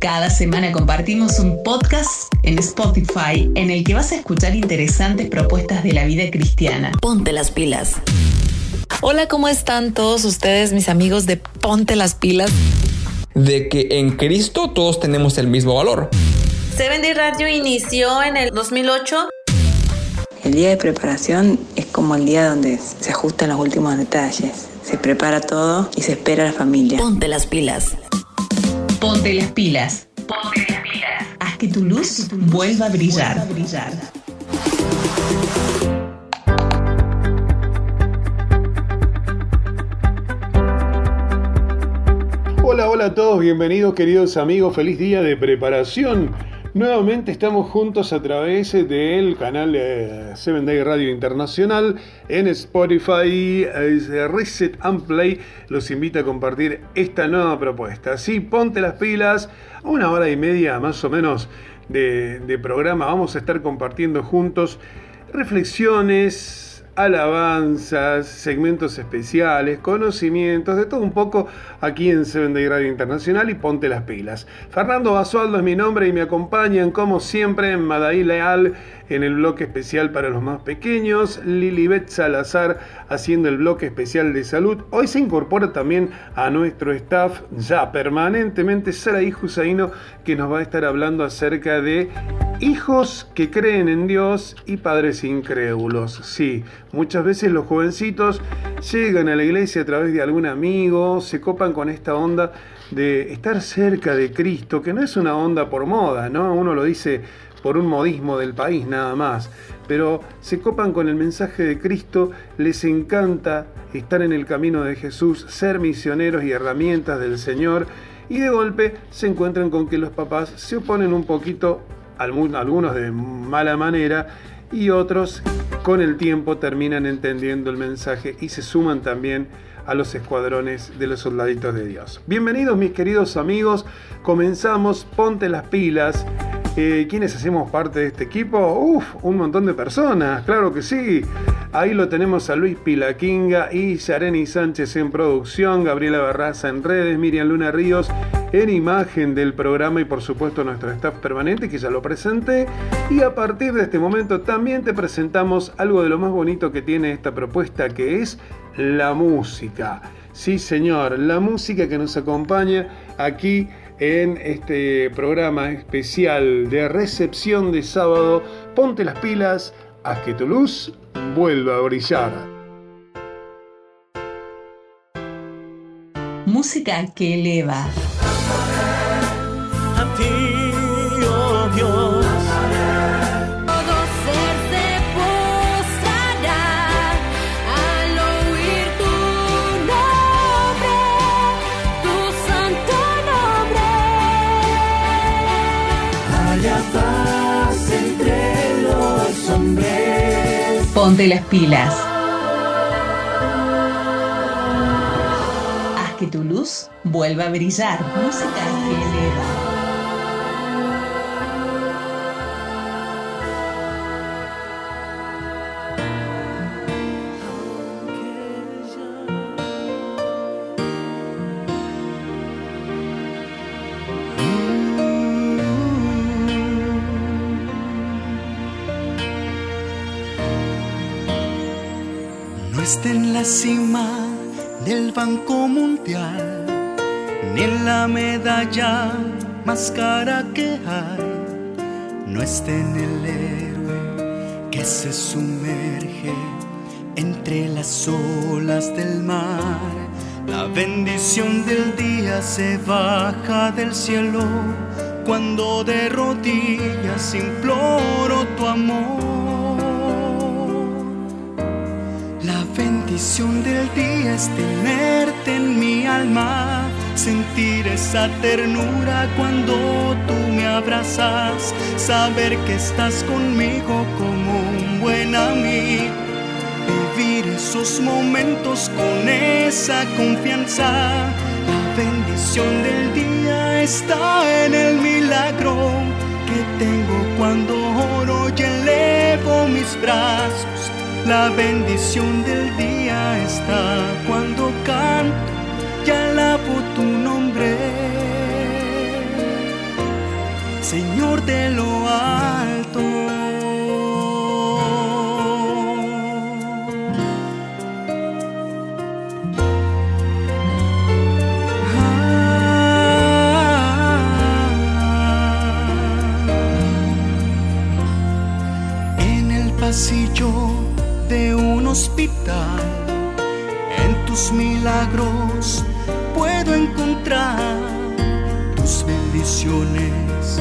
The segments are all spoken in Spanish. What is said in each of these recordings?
Cada semana compartimos un podcast en Spotify en el que vas a escuchar interesantes propuestas de la vida cristiana. Ponte las pilas. Hola, ¿cómo están todos ustedes, mis amigos de Ponte las pilas? De que en Cristo todos tenemos el mismo valor. Seven Day Radio inició en el 2008. El día de preparación es como el día donde se ajustan los últimos detalles. Se prepara todo y se espera a la familia. Ponte las pilas. Ponte las pilas. Ponte las pilas. Haz que tu luz vuelva a brillar. Hola, hola a todos, bienvenidos queridos amigos, feliz día de preparación. Nuevamente estamos juntos a través del canal de Seven Day Radio Internacional en Spotify, eh, Reset and Play. Los invito a compartir esta nueva propuesta. Sí, ponte las pilas, una hora y media más o menos de, de programa. Vamos a estar compartiendo juntos reflexiones, alabanzas, segmentos especiales, conocimientos, de todo un poco aquí en Seven Day Radio Internacional y ponte las pilas. Fernando Basualdo es mi nombre y me acompañan como siempre en Madaí Leal en el bloque especial para los más pequeños, Lilibet Salazar haciendo el bloque especial de salud. Hoy se incorpora también a nuestro staff ya permanentemente Saraí Husaino que nos va a estar hablando acerca de hijos que creen en Dios y padres incrédulos. Sí, muchas veces los jovencitos llegan a la iglesia a través de algún amigo, se copan con esta onda de estar cerca de Cristo, que no es una onda por moda, ¿no? Uno lo dice por un modismo del país nada más, pero se copan con el mensaje de Cristo, les encanta estar en el camino de Jesús, ser misioneros y herramientas del Señor, y de golpe se encuentran con que los papás se oponen un poquito, algunos de mala manera, y otros con el tiempo terminan entendiendo el mensaje y se suman también a los escuadrones de los soldaditos de Dios. Bienvenidos mis queridos amigos, comenzamos, ponte las pilas. Eh, ¿Quiénes hacemos parte de este equipo? Uf, un montón de personas, claro que sí. Ahí lo tenemos a Luis Pilaquinga y Yareni Sánchez en producción, Gabriela Barraza en redes, Miriam Luna Ríos en imagen del programa y por supuesto nuestro staff permanente que ya lo presenté. Y a partir de este momento también te presentamos algo de lo más bonito que tiene esta propuesta que es la música. Sí señor, la música que nos acompaña aquí en este programa especial de recepción de sábado. Ponte las pilas, haz que tu luz vuelva a brillar. Música que eleva. A ti, oh Dios. Ponte las pilas. Haz que tu luz vuelva a brillar. Música que eleva. Del Banco Mundial, ni la medalla más cara que hay. No esté en el héroe que se sumerge entre las olas del mar. La bendición del día se baja del cielo cuando de rodillas imploro tu amor. Bendición del día es tenerte en mi alma, sentir esa ternura cuando tú me abrazas, saber que estás conmigo como un buen amigo, vivir esos momentos con esa confianza. La bendición del día está en el milagro que tengo cuando oro y elevo mis brazos. La bendición del día está cuando canto y alabo tu nombre. Señor de lo alto. En el pasillo en tus milagros puedo encontrar tus bendiciones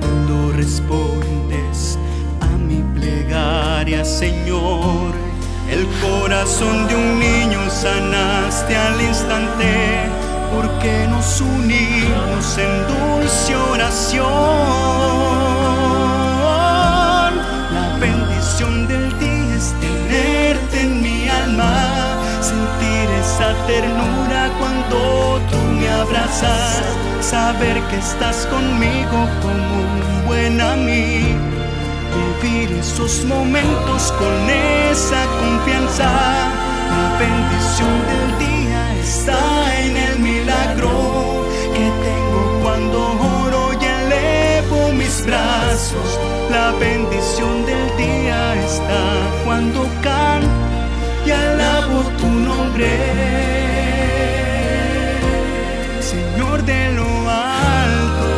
cuando respondes a mi plegaria, Señor. El corazón de un niño sanaste al instante, porque nos unimos en dulce saber que estás conmigo como un buen amigo, vivir esos momentos con esa confianza. La bendición del día está en el milagro que tengo cuando oro y elevo mis brazos. La bendición del día está cuando canto y alabo tu nombre. De lo alto.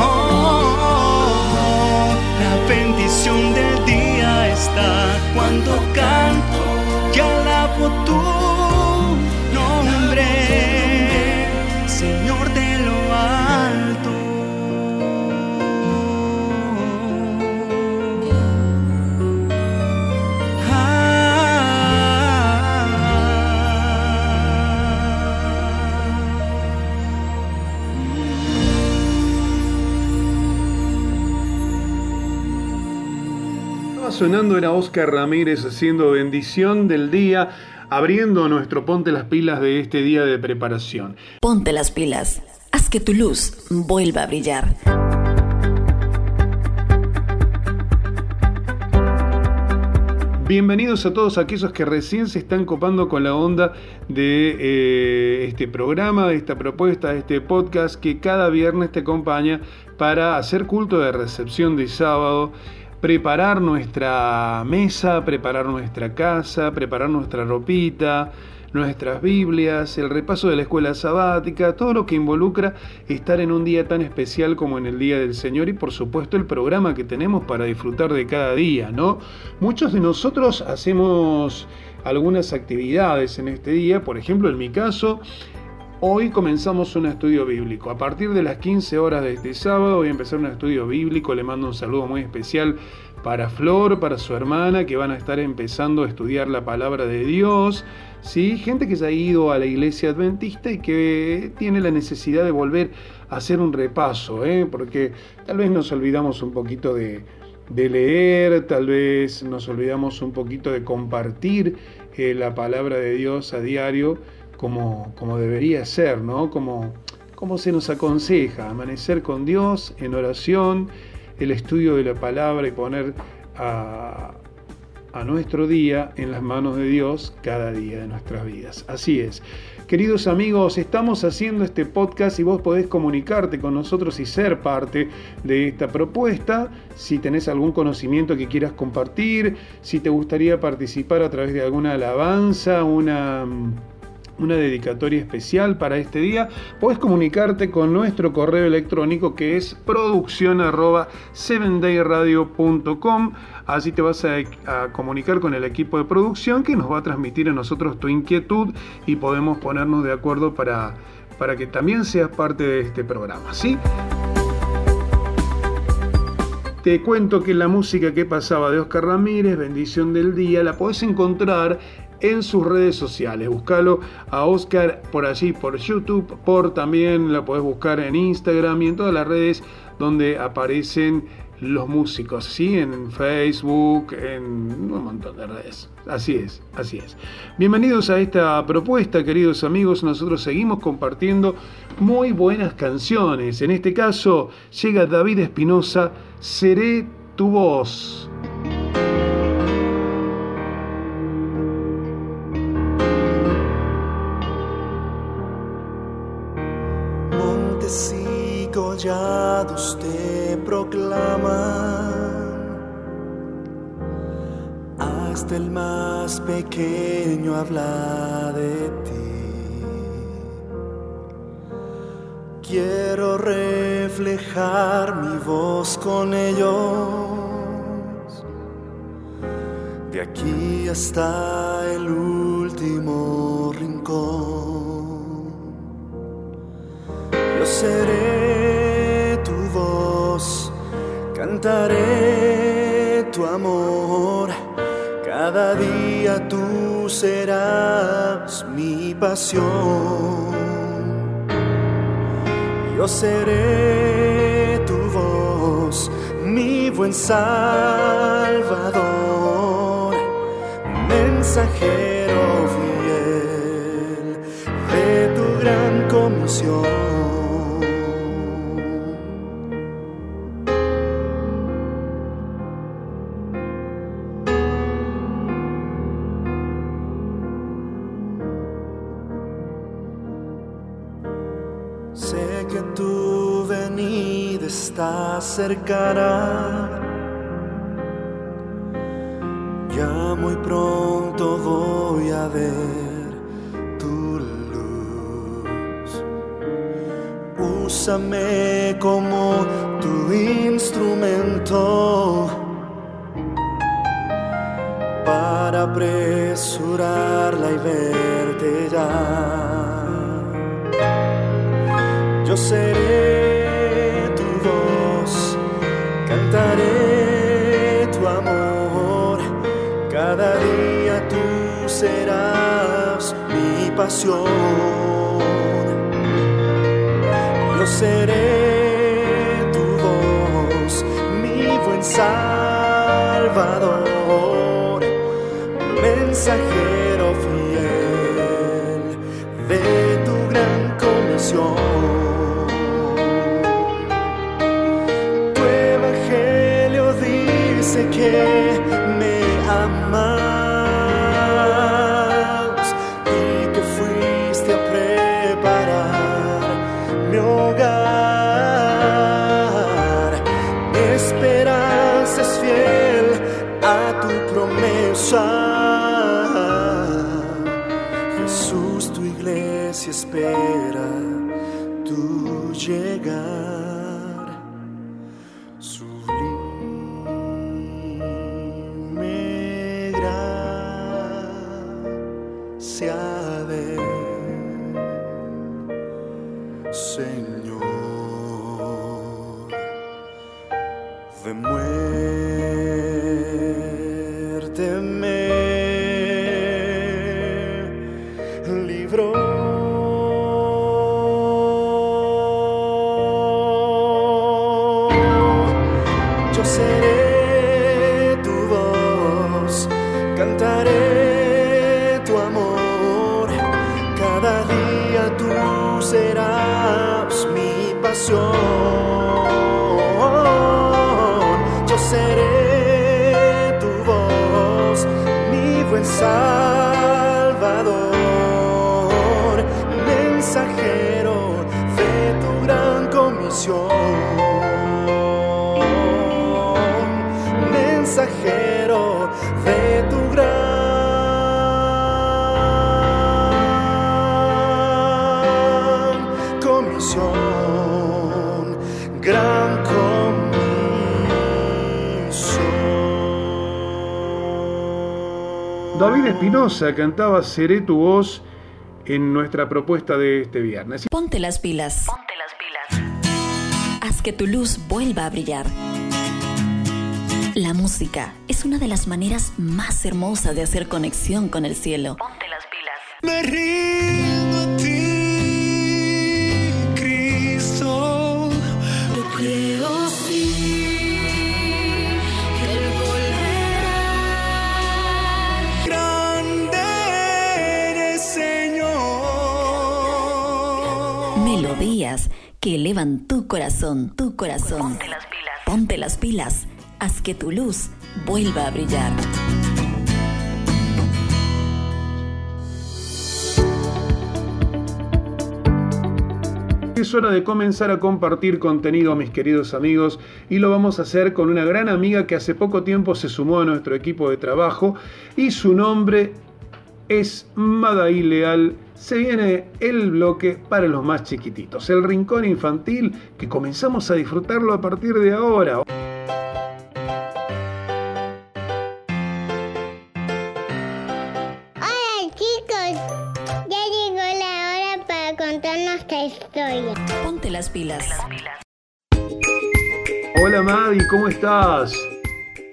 Oh, la bendición del día está cuando canto sonando era Oscar Ramírez haciendo bendición del día, abriendo nuestro ponte las pilas de este día de preparación. Ponte las pilas. Haz que tu luz vuelva a brillar. Bienvenidos a todos aquellos que recién se están copando con la onda de eh, este programa, de esta propuesta, de este podcast que cada viernes te acompaña para hacer culto de recepción de sábado, preparar nuestra mesa, preparar nuestra casa, preparar nuestra ropita, nuestras Biblias, el repaso de la escuela sabática, todo lo que involucra estar en un día tan especial como en el Día del Señor y por supuesto el programa que tenemos para disfrutar de cada día, ¿no? Muchos de nosotros hacemos algunas actividades en este día, por ejemplo en mi caso, Hoy comenzamos un estudio bíblico. A partir de las 15 horas de este sábado voy a empezar un estudio bíblico. Le mando un saludo muy especial para Flor, para su hermana, que van a estar empezando a estudiar la palabra de Dios. ¿sí? Gente que ya ha ido a la iglesia adventista y que tiene la necesidad de volver a hacer un repaso, ¿eh? porque tal vez nos olvidamos un poquito de, de leer, tal vez nos olvidamos un poquito de compartir eh, la palabra de Dios a diario como, como debería ser, ¿no? Como, se nos aconseja, amanecer con Dios en oración, el estudio de la palabra y poner a, a nuestro día en las manos de Dios cada día de nuestras vidas. Así es. Queridos amigos, estamos haciendo este podcast y vos podés comunicarte con nosotros y ser parte de esta propuesta. Si tenés algún conocimiento que quieras compartir, si te gustaría participar a través de alguna alabanza, una una dedicatoria especial para este día, puedes comunicarte con nuestro correo electrónico que es producción arroba 7dayradio.com. Así te vas a, a, comunicar con el equipo de producción que nos va a transmitir a nosotros tu inquietud y podemos ponernos de acuerdo para, para que también seas parte de este programa. ¿sí? Te cuento que la música que pasaba de Oscar Ramírez, Bendición del Día, la podés encontrar en sus redes sociales. Búscalo a Oscar por allí, por YouTube, por también la podés buscar en Instagram y en todas las redes donde aparecen los músicos, ¿sí? En Facebook, en un montón de redes. Así es, así es. Bienvenidos a esta propuesta, queridos amigos. Nosotros seguimos compartiendo muy buenas canciones. En este caso llega David Espinosa, Seré tu voz. Te proclaman, hasta el más pequeño habla de ti. Quiero reflejar mi voz con ellos, de aquí hasta el último rincón. Yo seré cantaré tu amor. Cada día tú serás mi pasión. Yo seré tu voz, mi buen Salvador, mensajero fiel de tu gran comisión. Cercana. Ya muy pronto voy a ver tu luz. Úsame como tu instrumento para apresurarla y verte ya. Yo seré serás mi pasión. Yo seré tu voz, mi buen Salvador, mensajero fiel Espinosa cantaba Seré tu voz en nuestra propuesta de este viernes. Ponte las pilas. Ponte las pilas. Haz que tu luz vuelva a brillar. La música es una de las maneras más hermosas de hacer conexión con el cielo. Ponte las pilas. Me rindo Melodías que elevan tu corazón, tu corazón. Ponte las pilas. Ponte las pilas. Haz que tu luz vuelva a brillar. Es hora de comenzar a compartir contenido, mis queridos amigos, y lo vamos a hacer con una gran amiga que hace poco tiempo se sumó a nuestro equipo de trabajo y su nombre es Madaí Leal. Se viene el bloque para los más chiquititos, el rincón infantil que comenzamos a disfrutarlo a partir de ahora. Hola chicos, ya llegó la hora para contar nuestra historia. Ponte las pilas. Hola Madi, ¿cómo estás?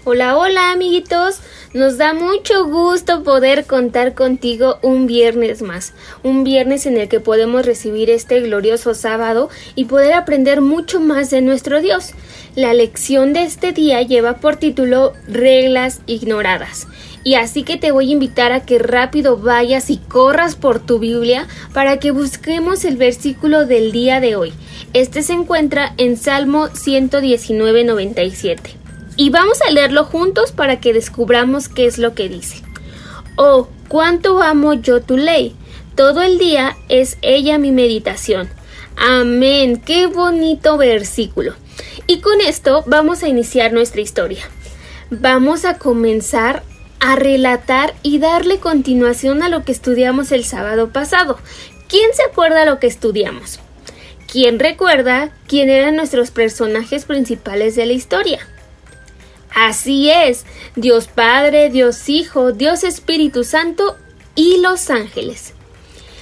Hola, hola amiguitos. Nos da mucho gusto poder contar contigo un viernes más, un viernes en el que podemos recibir este glorioso sábado y poder aprender mucho más de nuestro Dios. La lección de este día lleva por título Reglas ignoradas. Y así que te voy a invitar a que rápido vayas y corras por tu Biblia para que busquemos el versículo del día de hoy. Este se encuentra en Salmo 119.97 y vamos a leerlo juntos para que descubramos qué es lo que dice. Oh, cuánto amo yo tu ley. Todo el día es ella mi meditación. Amén. Qué bonito versículo. Y con esto vamos a iniciar nuestra historia. Vamos a comenzar a relatar y darle continuación a lo que estudiamos el sábado pasado. ¿Quién se acuerda lo que estudiamos? ¿Quién recuerda quién eran nuestros personajes principales de la historia? Así es, Dios Padre, Dios Hijo, Dios Espíritu Santo y los ángeles.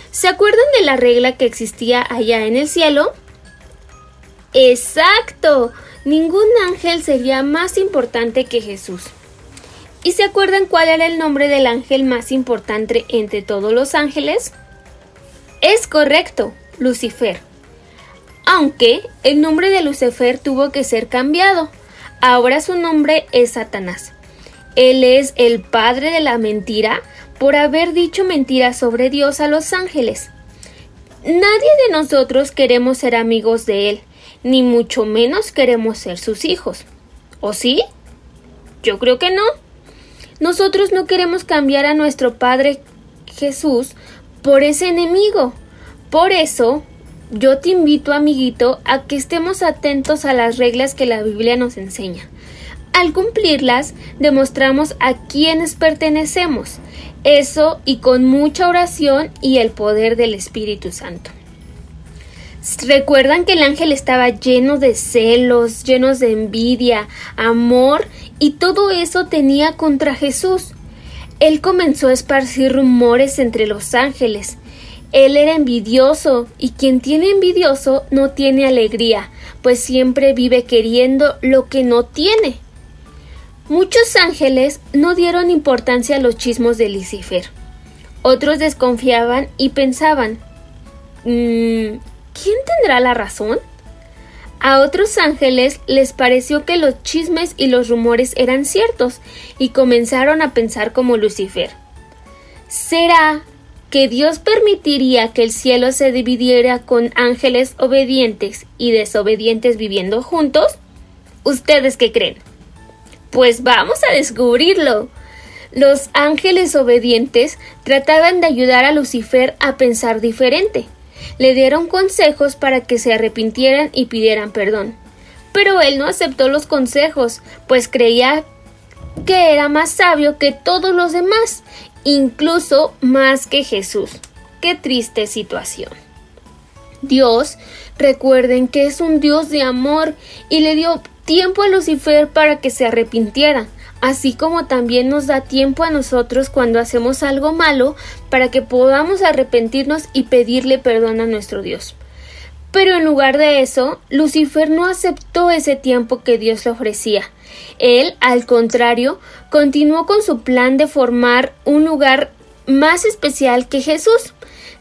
¿Se acuerdan de la regla que existía allá en el cielo? Exacto, ningún ángel sería más importante que Jesús. ¿Y se acuerdan cuál era el nombre del ángel más importante entre todos los ángeles? Es correcto, Lucifer. Aunque el nombre de Lucifer tuvo que ser cambiado. Ahora su nombre es Satanás. Él es el padre de la mentira por haber dicho mentiras sobre Dios a los ángeles. Nadie de nosotros queremos ser amigos de él, ni mucho menos queremos ser sus hijos. ¿O sí? Yo creo que no. Nosotros no queremos cambiar a nuestro Padre Jesús por ese enemigo. Por eso, yo te invito, amiguito, a que estemos atentos a las reglas que la Biblia nos enseña. Al cumplirlas, demostramos a quienes pertenecemos. Eso y con mucha oración y el poder del Espíritu Santo. ¿Recuerdan que el ángel estaba lleno de celos, llenos de envidia, amor y todo eso tenía contra Jesús? Él comenzó a esparcir rumores entre los ángeles. Él era envidioso y quien tiene envidioso no tiene alegría, pues siempre vive queriendo lo que no tiene. Muchos ángeles no dieron importancia a los chismos de Lucifer. Otros desconfiaban y pensaban, mmm, ¿quién tendrá la razón? A otros ángeles les pareció que los chismes y los rumores eran ciertos y comenzaron a pensar como Lucifer. ¿Será que Dios permitiría que el cielo se dividiera con ángeles obedientes y desobedientes viviendo juntos? ¿Ustedes qué creen? Pues vamos a descubrirlo. Los ángeles obedientes trataban de ayudar a Lucifer a pensar diferente. Le dieron consejos para que se arrepintieran y pidieran perdón. Pero él no aceptó los consejos, pues creía que era más sabio que todos los demás incluso más que Jesús. Qué triste situación. Dios, recuerden que es un Dios de amor y le dio tiempo a Lucifer para que se arrepintiera, así como también nos da tiempo a nosotros cuando hacemos algo malo para que podamos arrepentirnos y pedirle perdón a nuestro Dios. Pero en lugar de eso, Lucifer no aceptó ese tiempo que Dios le ofrecía. Él, al contrario, continuó con su plan de formar un lugar más especial que Jesús,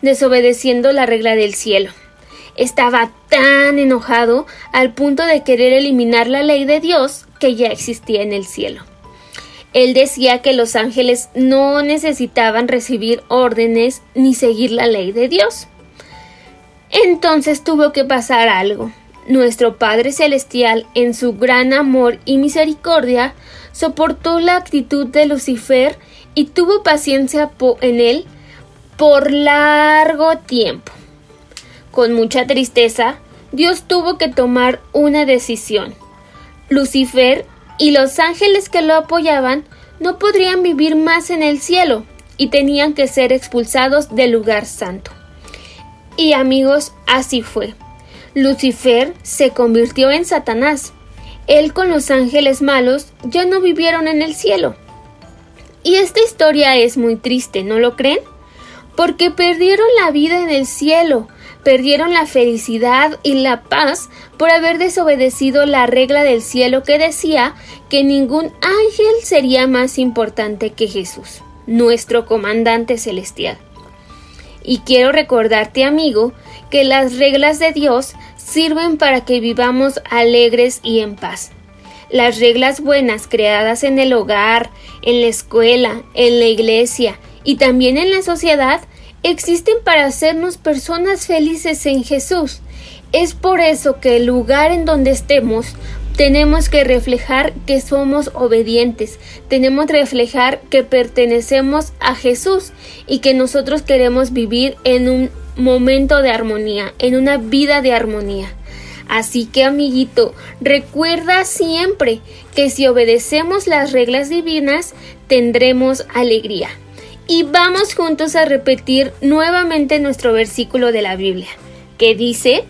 desobedeciendo la regla del cielo. Estaba tan enojado al punto de querer eliminar la ley de Dios que ya existía en el cielo. Él decía que los ángeles no necesitaban recibir órdenes ni seguir la ley de Dios. Entonces tuvo que pasar algo. Nuestro Padre Celestial, en su gran amor y misericordia, soportó la actitud de Lucifer y tuvo paciencia en él por largo tiempo. Con mucha tristeza, Dios tuvo que tomar una decisión. Lucifer y los ángeles que lo apoyaban no podrían vivir más en el cielo y tenían que ser expulsados del lugar santo. Y amigos, así fue. Lucifer se convirtió en Satanás. Él con los ángeles malos ya no vivieron en el cielo. Y esta historia es muy triste, ¿no lo creen? Porque perdieron la vida en el cielo, perdieron la felicidad y la paz por haber desobedecido la regla del cielo que decía que ningún ángel sería más importante que Jesús, nuestro comandante celestial. Y quiero recordarte, amigo, que las reglas de Dios sirven para que vivamos alegres y en paz. Las reglas buenas creadas en el hogar, en la escuela, en la iglesia y también en la sociedad existen para hacernos personas felices en Jesús. Es por eso que el lugar en donde estemos tenemos que reflejar que somos obedientes, tenemos que reflejar que pertenecemos a Jesús y que nosotros queremos vivir en un momento de armonía, en una vida de armonía. Así que amiguito, recuerda siempre que si obedecemos las reglas divinas, tendremos alegría y vamos juntos a repetir nuevamente nuestro versículo de la Biblia, que dice,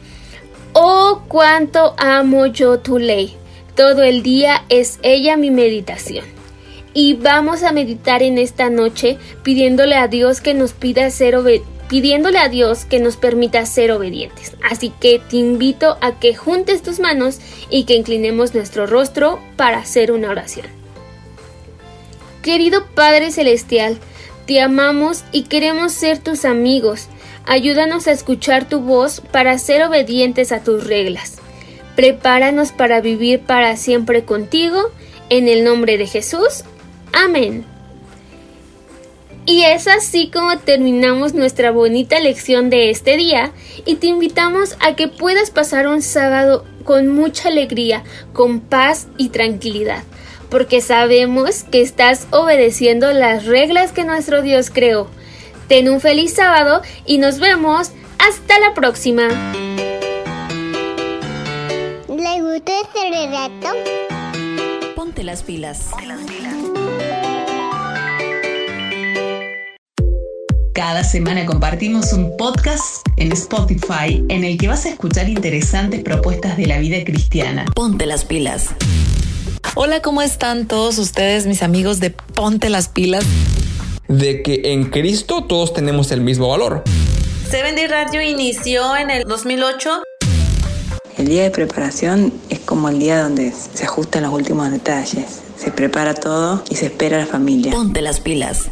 Oh, cuánto amo yo tu ley, todo el día es ella mi meditación. Y vamos a meditar en esta noche pidiéndole a Dios que nos pida ser pidiéndole a Dios que nos permita ser obedientes. Así que te invito a que juntes tus manos y que inclinemos nuestro rostro para hacer una oración. Querido Padre Celestial, te amamos y queremos ser tus amigos. Ayúdanos a escuchar tu voz para ser obedientes a tus reglas. Prepáranos para vivir para siempre contigo. En el nombre de Jesús. Amén. Y es así como terminamos nuestra bonita lección de este día y te invitamos a que puedas pasar un sábado con mucha alegría, con paz y tranquilidad porque sabemos que estás obedeciendo las reglas que nuestro Dios creó. Ten un feliz sábado y nos vemos hasta la próxima. ¿Le gustó este relato? Ponte las pilas. Cada semana compartimos un podcast en Spotify en el que vas a escuchar interesantes propuestas de la vida cristiana. Ponte las pilas. Hola, ¿cómo están todos ustedes, mis amigos de Ponte las Pilas? De que en Cristo todos tenemos el mismo valor. Seven Day Radio inició en el 2008. El día de preparación es como el día donde se ajustan los últimos detalles. Se prepara todo y se espera a la familia. Ponte las pilas.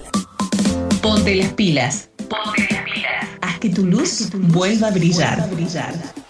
Ponte las pilas. Ponte las pilas. Haz que tu luz vuelva a brillar. Vuelva a brillar.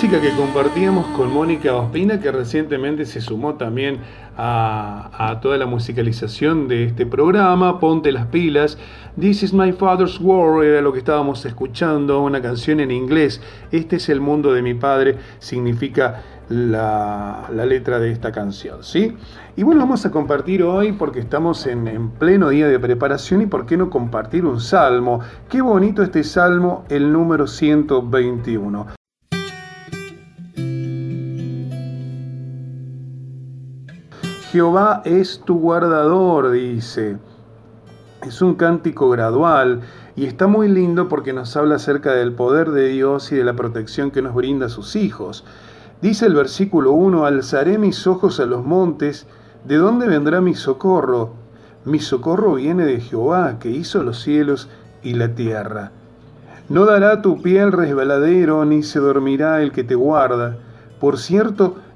Música que compartíamos con Mónica Ospina, que recientemente se sumó también a, toda la musicalización de este programa. Ponte las pilas. This is my father's world era lo que estábamos escuchando, una canción en inglés. Este es el mundo de mi padre, significa la, letra de esta canción, ¿sí? Y bueno, vamos a compartir hoy porque estamos en pleno día de preparación y por qué no compartir un salmo. Qué bonito este salmo, el número 121. Jehová es tu guardador, dice. Es un cántico gradual y está muy lindo porque nos habla acerca del poder de Dios y de la protección que nos brinda a sus hijos. Dice el versículo 1, alzaré mis ojos a los montes, ¿de dónde vendrá mi socorro? Mi socorro viene de Jehová, que hizo los cielos y la tierra. No dará tu pie al resbaladero, ni se dormirá el que te guarda. Por cierto,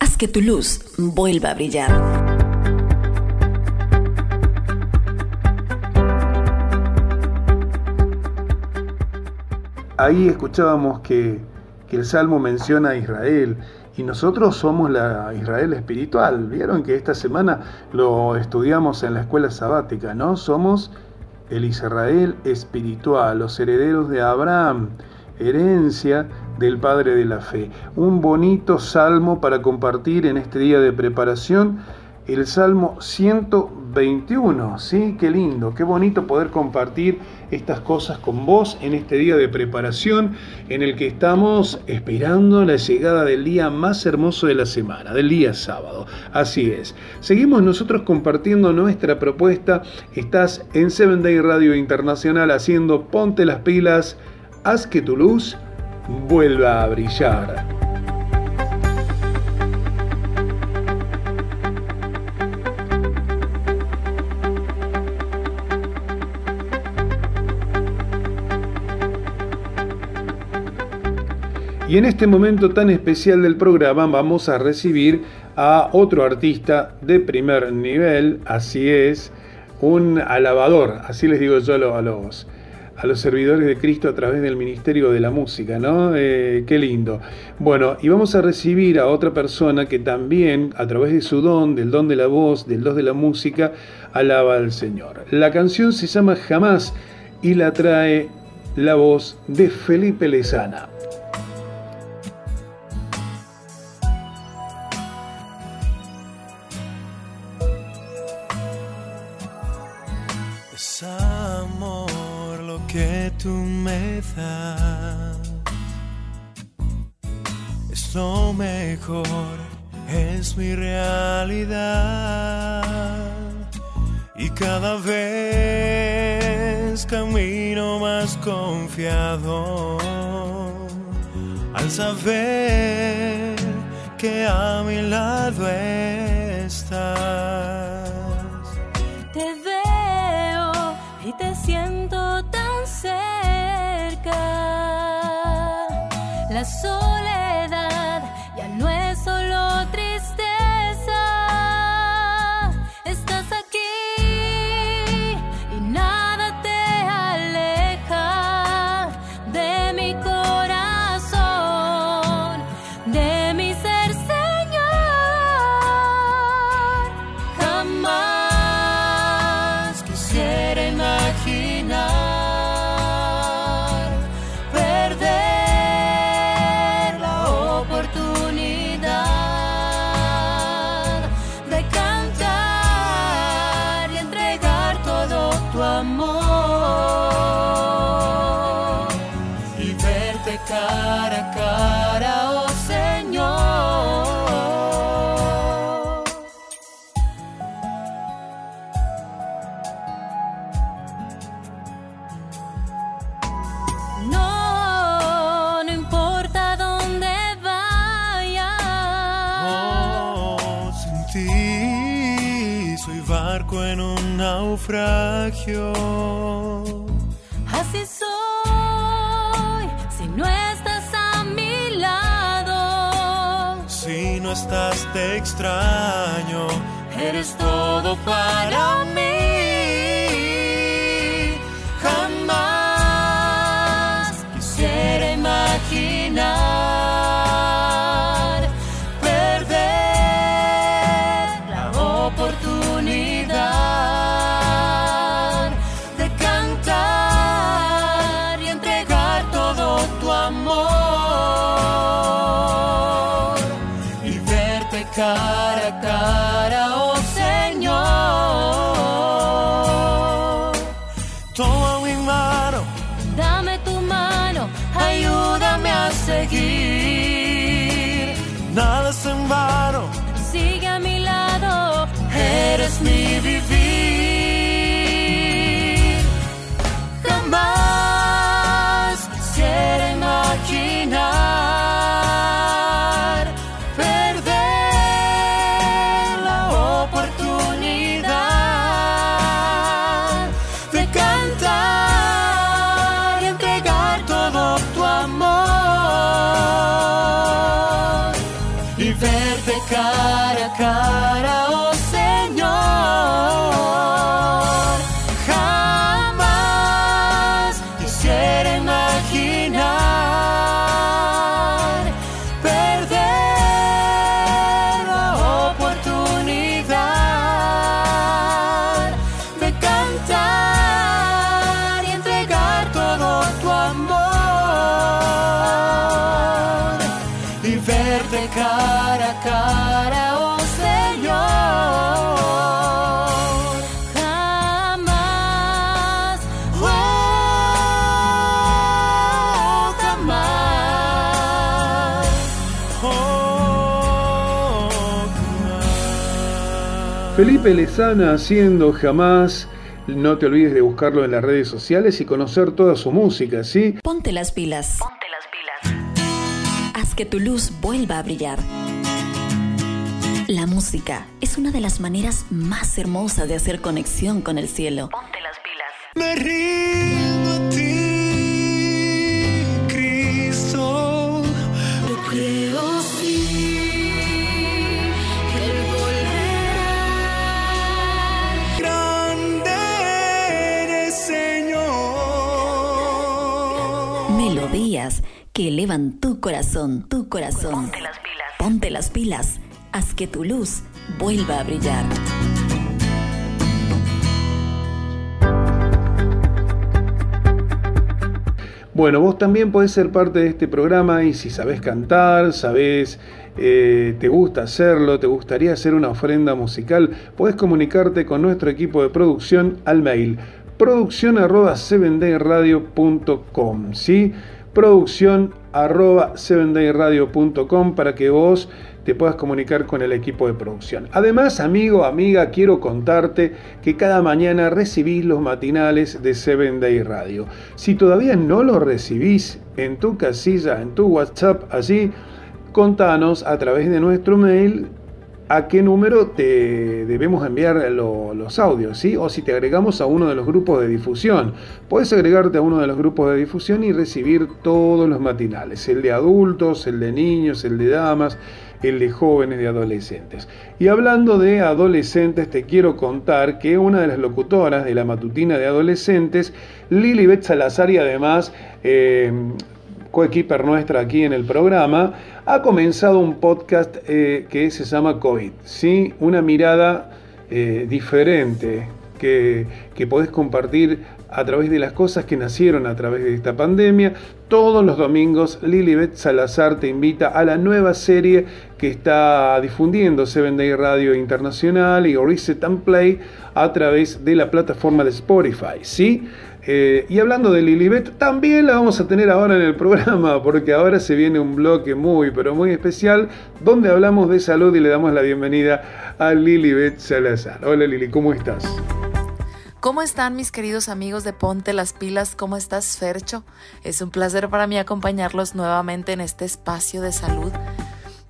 Haz que tu luz vuelva a brillar. Ahí escuchábamos que, que el Salmo menciona a Israel y nosotros somos la Israel espiritual. Vieron que esta semana lo estudiamos en la escuela sabática, ¿no? Somos el Israel espiritual, los herederos de Abraham, herencia del Padre de la Fe. Un bonito salmo para compartir en este día de preparación, el Salmo 121. ¿Sí? Qué lindo, qué bonito poder compartir estas cosas con vos en este día de preparación en el que estamos esperando la llegada del día más hermoso de la semana, del día sábado. Así es. Seguimos nosotros compartiendo nuestra propuesta. Estás en Seven Day Radio Internacional haciendo Ponte las pilas, haz que tu luz vuelva a brillar. Y en este momento tan especial del programa vamos a recibir a otro artista de primer nivel, así es, un alabador, así les digo yo a los, a los, servidores de Cristo a través del Ministerio de la Música, ¿no? Eh, qué lindo. Bueno, y vamos a recibir a otra persona que también, a través de su don, del don de la voz, del don de la música, alaba al Señor. La canción se llama Jamás y la trae la voz de Felipe Lezana. Que tú me das. Es lo mejor, es mi realidad. Y cada vez camino más confiado al saber que a mi lado estás. Te veo y te siento tan naufragio. Así soy, si no estás a mi lado. Si no estás te extraño, eres todo para mí. Felipe Lezana haciendo jamás. No te olvides de buscarlo en las redes sociales y conocer toda su música, ¿sí? Ponte las pilas. Ponte las pilas. Haz que tu luz vuelva a brillar. La música es una de las maneras más hermosas de hacer conexión con el cielo. Ponte las pilas. Me rindo Melodías que elevan tu corazón, tu corazón. Ponte las pilas. Ponte las pilas. Haz que tu luz vuelva a brillar. Bueno, vos también podés ser parte de este programa y si sabés cantar, sabés, eh, te gusta hacerlo, te gustaría hacer una ofrenda musical, podés comunicarte con nuestro equipo de producción al mail producción arroba 7dayradio.com, ¿sí? Producción arroba 7dayradio.com para que vos te puedas comunicar con el equipo de producción. Además, amigo, amiga, quiero contarte que cada mañana recibís los matinales de 7 Day Radio. Si todavía no los recibís en tu casilla, en tu WhatsApp, allí, contanos a través de nuestro mail a qué número te debemos enviar lo- los audios, ¿sí? O si te agregamos a uno de los grupos de difusión. Puedes agregarte a uno de los grupos de difusión y recibir todos los matinales, el de adultos, el de niños, el de damas, el de jóvenes, de adolescentes. Y hablando de adolescentes, te quiero contar que una de las locutoras de la matutina de adolescentes, Lilibet Salazar, y además eh, coequiper nuestra aquí en el programa, ha comenzado un podcast eh, que se llama COVID, ¿sí? Una mirada eh, diferente que, que podés compartir a través de las cosas que nacieron a través de esta pandemia. Todos los domingos Lilibet Salazar te invita a la nueva serie que está difundiendo Seven Day Radio Internacional y Reset and Play a través de la plataforma de Spotify, ¿sí? Eh, y hablando de Lilibet, también la vamos a tener ahora en el programa, porque ahora se viene un bloque muy, pero muy especial, donde hablamos de salud y le damos la bienvenida a Lilibet Salazar. Hola Lili, ¿cómo estás? ¿Cómo están mis queridos amigos de Ponte las Pilas? ¿Cómo estás, Fercho? Es un placer para mí acompañarlos nuevamente en este espacio de salud.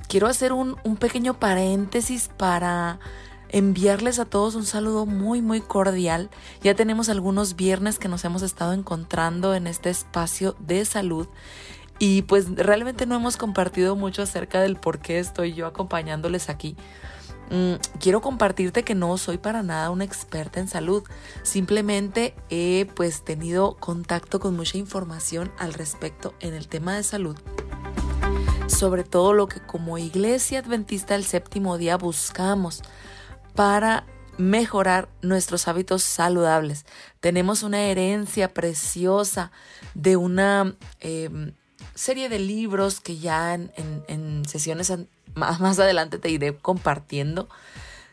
Quiero hacer un, un pequeño paréntesis para enviarles a todos un saludo muy muy cordial. Ya tenemos algunos viernes que nos hemos estado encontrando en este espacio de salud y pues realmente no hemos compartido mucho acerca del por qué estoy yo acompañándoles aquí. Mm, quiero compartirte que no soy para nada una experta en salud, simplemente he pues tenido contacto con mucha información al respecto en el tema de salud, sobre todo lo que como iglesia adventista del séptimo día buscamos para mejorar nuestros hábitos saludables. Tenemos una herencia preciosa de una em, serie de libros que ya en, en sesiones más, más adelante te iré compartiendo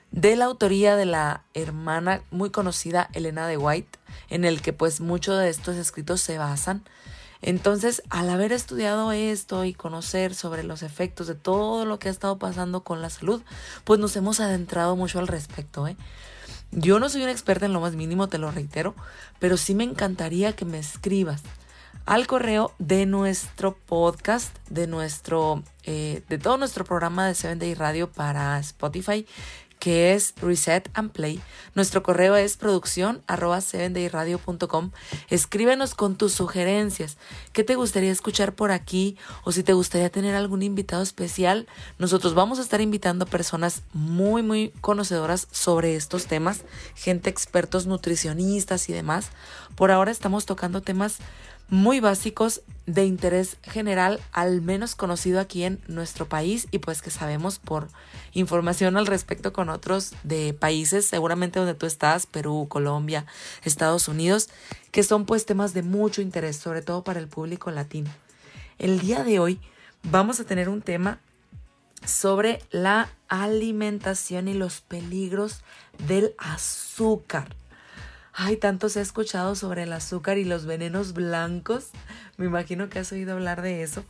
de la autoría de la hermana muy conocida Elena de White, en el que pues muchos de estos escritos se basan. Entonces, al haber estudiado esto y conocer sobre los efectos de todo lo que ha estado pasando con la salud, pues nos hemos adentrado mucho al respecto. ¿eh? Yo no soy una experta en lo más mínimo, te lo reitero, pero sí me encantaría que me escribas al correo de nuestro podcast, de nuestro, eh, de todo nuestro programa de Seven Day Radio para Spotify, que es Reset and Play. Nuestro correo es producción. Escríbenos con tus sugerencias. ¿Qué te gustaría escuchar por aquí? O si te gustaría tener algún invitado especial. Nosotros vamos a estar invitando a personas muy, muy conocedoras sobre estos temas. Gente expertos nutricionistas y demás. Por ahora estamos tocando temas muy básicos de interés general, al menos conocido aquí en nuestro país y pues que sabemos por información al respecto con otros de países, seguramente donde tú estás, Perú, Colombia, Estados Unidos, que son pues temas de mucho interés, sobre todo para el público latino. El día de hoy vamos a tener un tema sobre la alimentación y los peligros del azúcar. Ay, tanto se ha escuchado sobre el azúcar y los venenos blancos. Me imagino que has oído hablar de eso.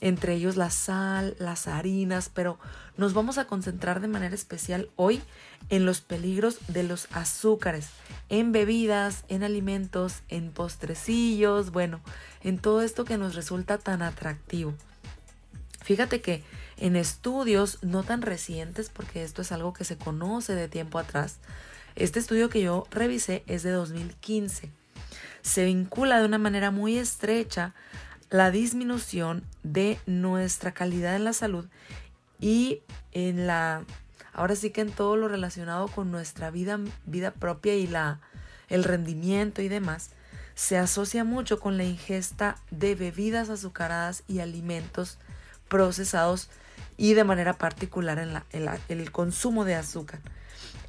Entre ellos la sal, las harinas, pero nos vamos a concentrar de manera especial hoy en los peligros de los azúcares, en bebidas, en alimentos, en postrecillos, bueno, en todo esto que nos resulta tan atractivo. Fíjate que en estudios no tan recientes, porque esto es algo que se conoce de tiempo atrás, este estudio que yo revisé es de 2015. Se vincula de una manera muy estrecha la disminución de nuestra calidad en la salud y en la ahora sí que en todo lo relacionado con nuestra vida vida propia y la el rendimiento y demás se asocia mucho con la ingesta de bebidas azucaradas y alimentos procesados y de manera particular en, la, en el consumo de azúcar.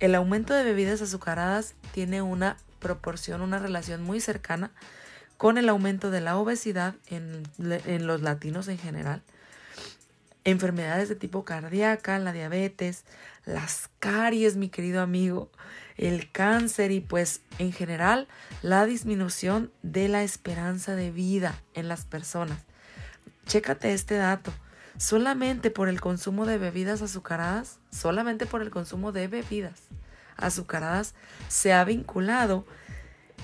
El aumento de bebidas azucaradas tiene una proporción, una relación muy cercana con el aumento de la obesidad en, los latinos en general, enfermedades de tipo cardíaca, la diabetes, las caries, mi querido amigo, el cáncer y pues en general la disminución de la esperanza de vida en las personas. Chécate este dato solamente por el consumo de bebidas azucaradas, solamente por el consumo de bebidas azucaradas, se ha vinculado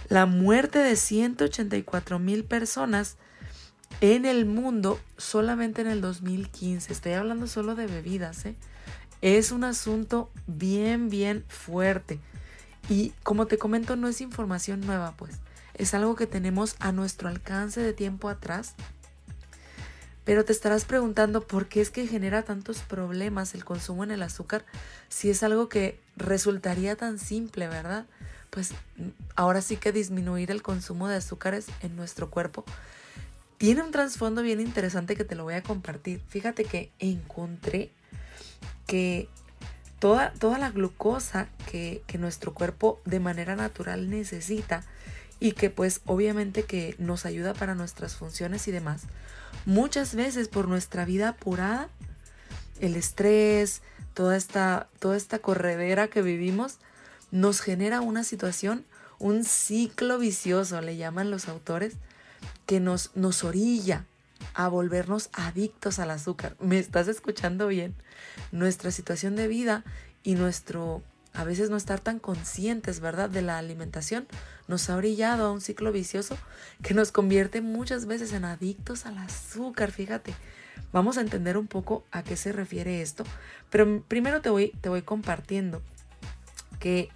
la muerte de 184 mil personas en el mundo solamente en el 2015. Estoy hablando solo de bebidas. ¿eh? Es un asunto bien, bien fuerte. Y como te comento, no es información nueva, pues. Es algo que tenemos a nuestro alcance de tiempo atrás pero te estarás preguntando por qué es que genera tantos problemas el consumo en el azúcar si es algo que resultaría tan simple, ¿verdad? Pues ahora sí que disminuir el consumo de azúcares en nuestro cuerpo tiene un trasfondo bien interesante que te lo voy a compartir. Fíjate que encontré que toda, toda la glucosa que, que nuestro cuerpo de manera natural necesita y que pues obviamente que nos ayuda para nuestras funciones y demás. Muchas veces por nuestra vida apurada, el estrés, toda esta, toda esta corredera que vivimos, nos genera una situación, un ciclo vicioso, le llaman los autores, que nos, nos orilla a volvernos adictos al azúcar. ¿Me estás escuchando bien? Nuestra situación de vida y nuestro a veces no estar tan conscientes, ¿verdad?, de la alimentación nos ha brillado a un ciclo vicioso que nos convierte muchas veces en adictos al azúcar, fíjate. Vamos a entender un poco a qué se refiere esto, pero primero te voy, te voy compartiendo que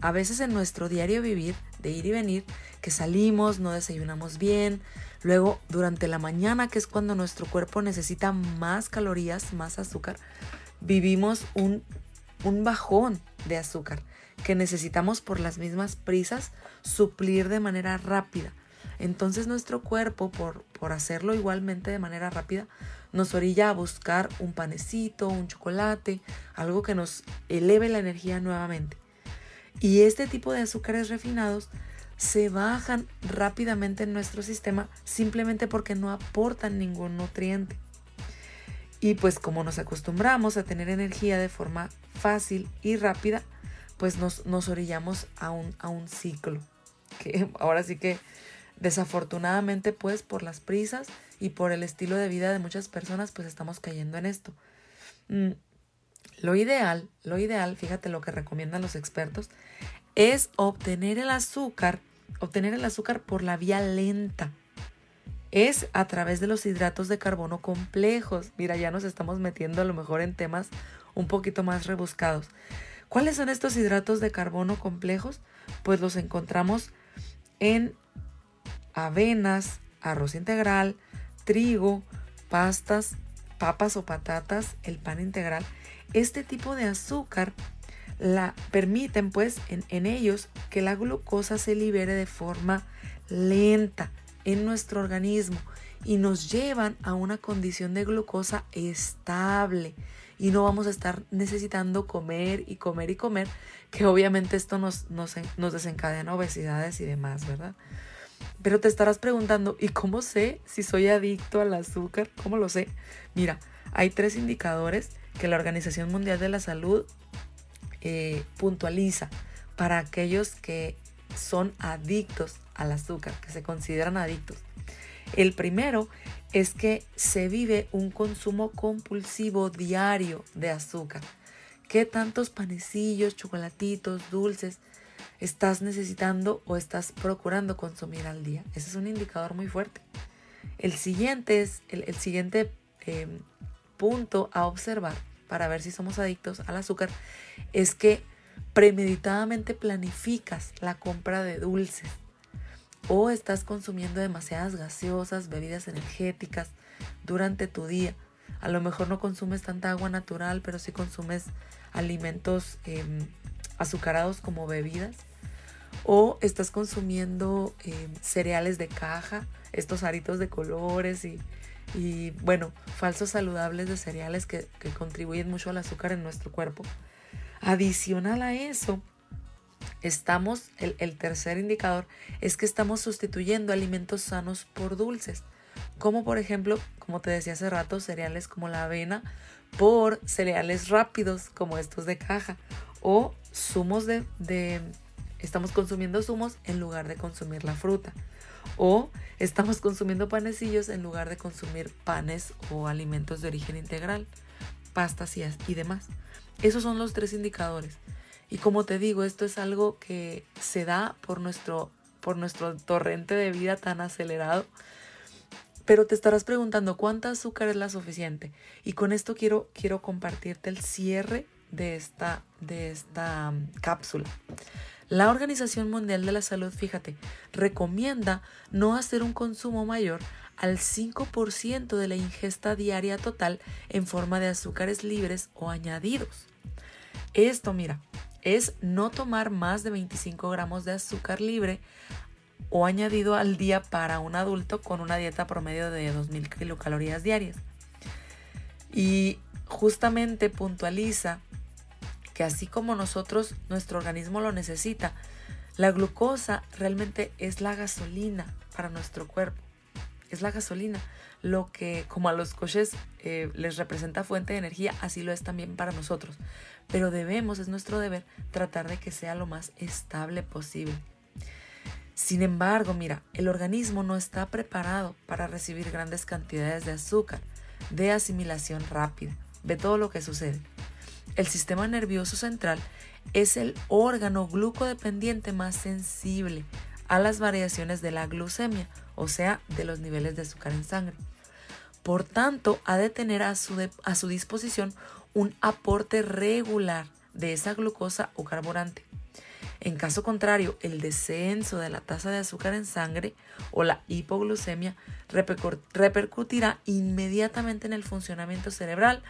a veces en nuestro diario vivir, de ir y venir, que salimos, no desayunamos bien, luego durante la mañana, que es cuando nuestro cuerpo necesita más calorías, más azúcar, vivimos un, un bajón de azúcar que necesitamos por las mismas prisas suplir de manera rápida. Entonces nuestro cuerpo, por, por hacerlo igualmente de manera rápida, nos orilla a buscar un panecito, un chocolate, algo que nos eleve la energía nuevamente. Y este tipo de azúcares refinados se bajan rápidamente en nuestro sistema simplemente porque no aportan ningún nutriente. Y pues como nos acostumbramos a tener energía de forma fácil y rápida, pues nos, nos orillamos a un, a un ciclo. Que ahora sí que desafortunadamente pues por las prisas y por el estilo de vida de muchas personas pues estamos cayendo en esto. Mm, lo ideal, lo ideal, fíjate lo que recomiendan los expertos, es obtener el azúcar, obtener el azúcar por la vía lenta. Es a través de los hidratos de carbono complejos. Mira, ya nos estamos metiendo a lo mejor en temas un poquito más rebuscados. ¿Cuáles son estos hidratos de carbono complejos? Pues los encontramos en avenas, arroz integral, trigo, pastas, papas o patatas, el pan integral. Este tipo de azúcar la permiten pues en, en, ellos que la glucosa se libere de forma lenta en nuestro organismo y nos llevan a una condición de glucosa estable y no vamos a estar necesitando comer y comer y comer, que obviamente esto nos, nos, desencadena obesidades y demás, ¿verdad? Pero te estarás preguntando, ¿y cómo sé si soy adicto al azúcar? ¿Cómo lo sé? Mira, hay tres indicadores que la Organización Mundial de la Salud eh, puntualiza para aquellos que son adictos al azúcar, que se consideran adictos. El primero es que se vive un consumo compulsivo diario de azúcar. ¿Qué tantos panecillos, chocolatitos, dulces estás necesitando o estás procurando consumir al día? Ese es un indicador muy fuerte. El siguiente es el, siguiente em, punto a observar para ver si somos adictos al azúcar es que premeditadamente planificas la compra de dulces o estás consumiendo demasiadas gaseosas, bebidas energéticas durante tu día. A lo mejor no consumes tanta agua natural, pero sí consumes alimentos em, azucarados como bebidas. O estás consumiendo em, cereales de caja, estos aritos de colores y, bueno, falsos saludables de cereales que contribuyen mucho al azúcar en nuestro cuerpo. Adicional a eso, estamos, el, tercer indicador es que estamos sustituyendo alimentos sanos por dulces, como por ejemplo, como te decía hace rato, cereales como la avena por cereales rápidos como estos de caja o zumos de, estamos consumiendo zumos en lugar de consumir la fruta o estamos consumiendo panecillos en lugar de consumir panes o alimentos de origen integral, pastas y demás. Esos son los tres indicadores. Y como te digo, esto es algo que se da por nuestro, por nuestro torrente de vida tan acelerado. Pero te estarás preguntando cuánta azúcar es la suficiente. Y con esto quiero, quiero compartirte el cierre de esta, de esta um, cápsula. La Organización Mundial de la Salud, fíjate, recomienda no hacer un consumo mayor al 5% de la ingesta diaria total en forma de azúcares libres o añadidos. Esto, mira, es no tomar más de 25 gramos de azúcar libre o añadido al día para un adulto con una dieta promedio de 2.000 kilocalorías diarias. Y justamente puntualiza que así como nosotros, nuestro organismo lo necesita, la glucosa realmente es la gasolina para nuestro cuerpo. Es la gasolina. Lo que como a los coches eh, les representa fuente de energía, así lo es también para nosotros. Pero debemos, es nuestro deber, tratar de que sea lo más estable posible. Sin embargo, mira, el organismo no está preparado para recibir grandes cantidades de azúcar, de asimilación rápida. Ve todo lo que sucede. El sistema nervioso central es el órgano glucodependiente más sensible a las variaciones de la glucemia, o sea, de los niveles de azúcar en sangre. Por tanto, ha de tener a su, a su disposición un aporte regular de esa glucosa o carburante. En caso contrario, el descenso de la tasa de azúcar en sangre o la hipoglucemia repercutirá inmediatamente en el funcionamiento cerebral,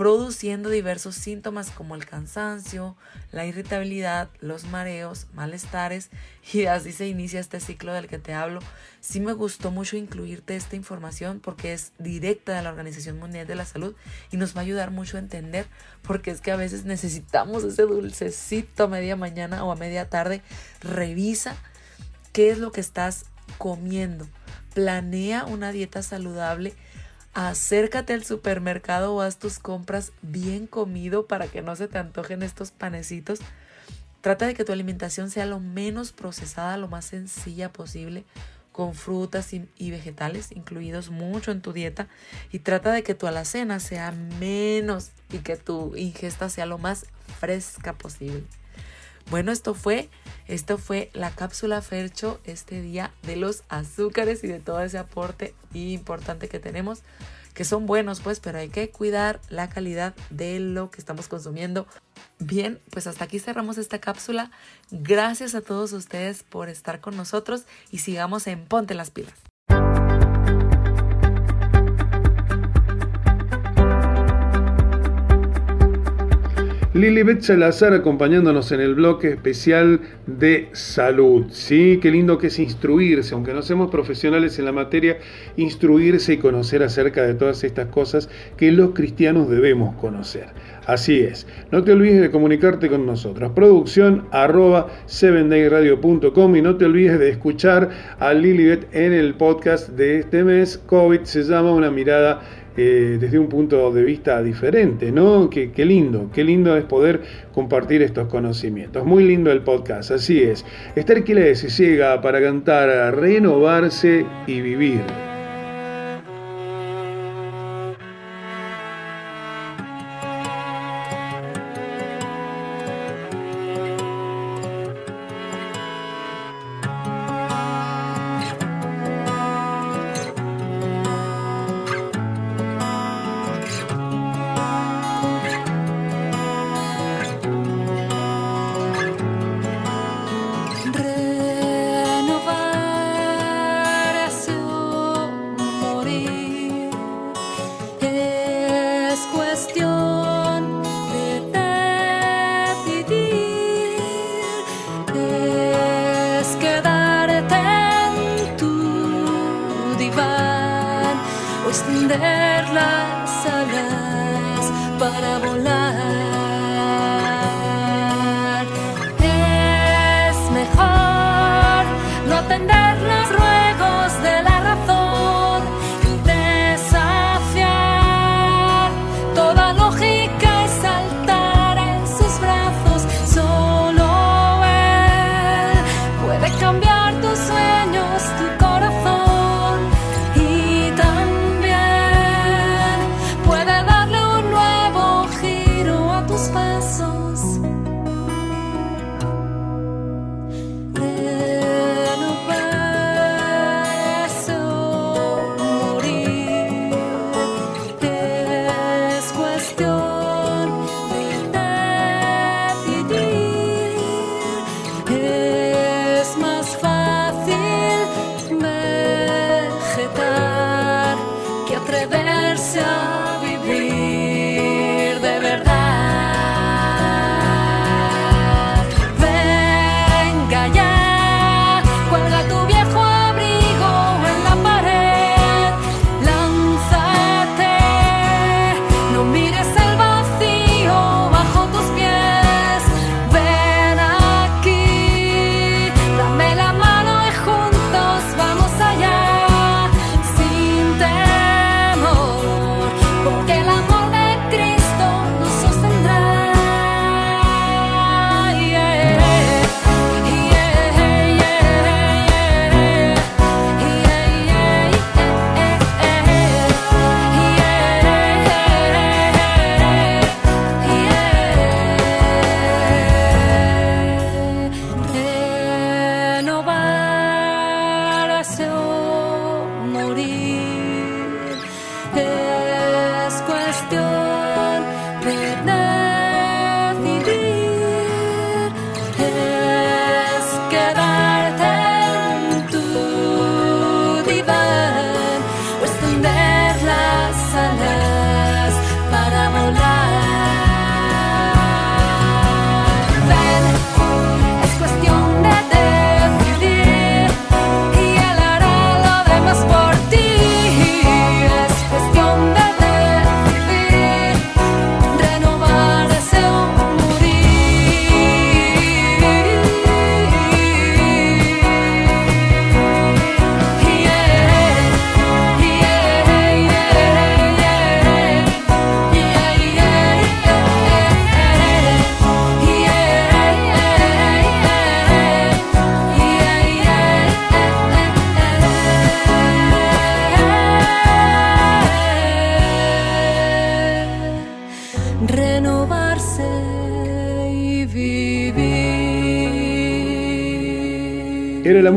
produciendo diversos síntomas como el cansancio, la irritabilidad, los mareos, malestares y así se inicia este ciclo del que te hablo. Sí me gustó mucho incluirte esta información porque es directa de la Organización Mundial de la Salud y nos va a ayudar mucho a entender porque es que a veces necesitamos ese dulcecito a media mañana o a media tarde. Revisa qué es lo que estás comiendo. Planea una dieta saludable acércate al supermercado o haz tus compras bien comido para que no se te antojen estos panecitos. Trata de que tu alimentación sea lo menos procesada, lo más sencilla posible, con frutas y, vegetales incluidos mucho en tu dieta. Y trata de que tu alacena sea menos y que tu ingesta sea lo más fresca posible. Bueno, esto fue, esto fue la cápsula Fercho este día de los azúcares y de todo ese aporte importante que tenemos, que son buenos pues, pero hay que cuidar la calidad de lo que estamos consumiendo. Bien, pues hasta aquí cerramos esta cápsula. Gracias a todos ustedes por estar con nosotros y sigamos en Ponte las pilas. Lilibet Salazar acompañándonos en el bloque especial de salud. Sí, qué lindo que es instruirse, aunque no seamos profesionales en la materia, instruirse y conocer acerca de todas estas cosas que los cristianos debemos conocer. Así es, no te olvides de comunicarte con nosotros. Producción arroba 7dayradio.com y no te olvides de escuchar a Lilibet en el podcast de este mes. COVID se llama Una mirada eh, desde un punto de vista diferente, ¿no? Qué, qué, lindo, qué lindo es poder compartir estos conocimientos. Muy lindo el podcast, así es. Esther Quiles llega para cantar, renovarse y vivir.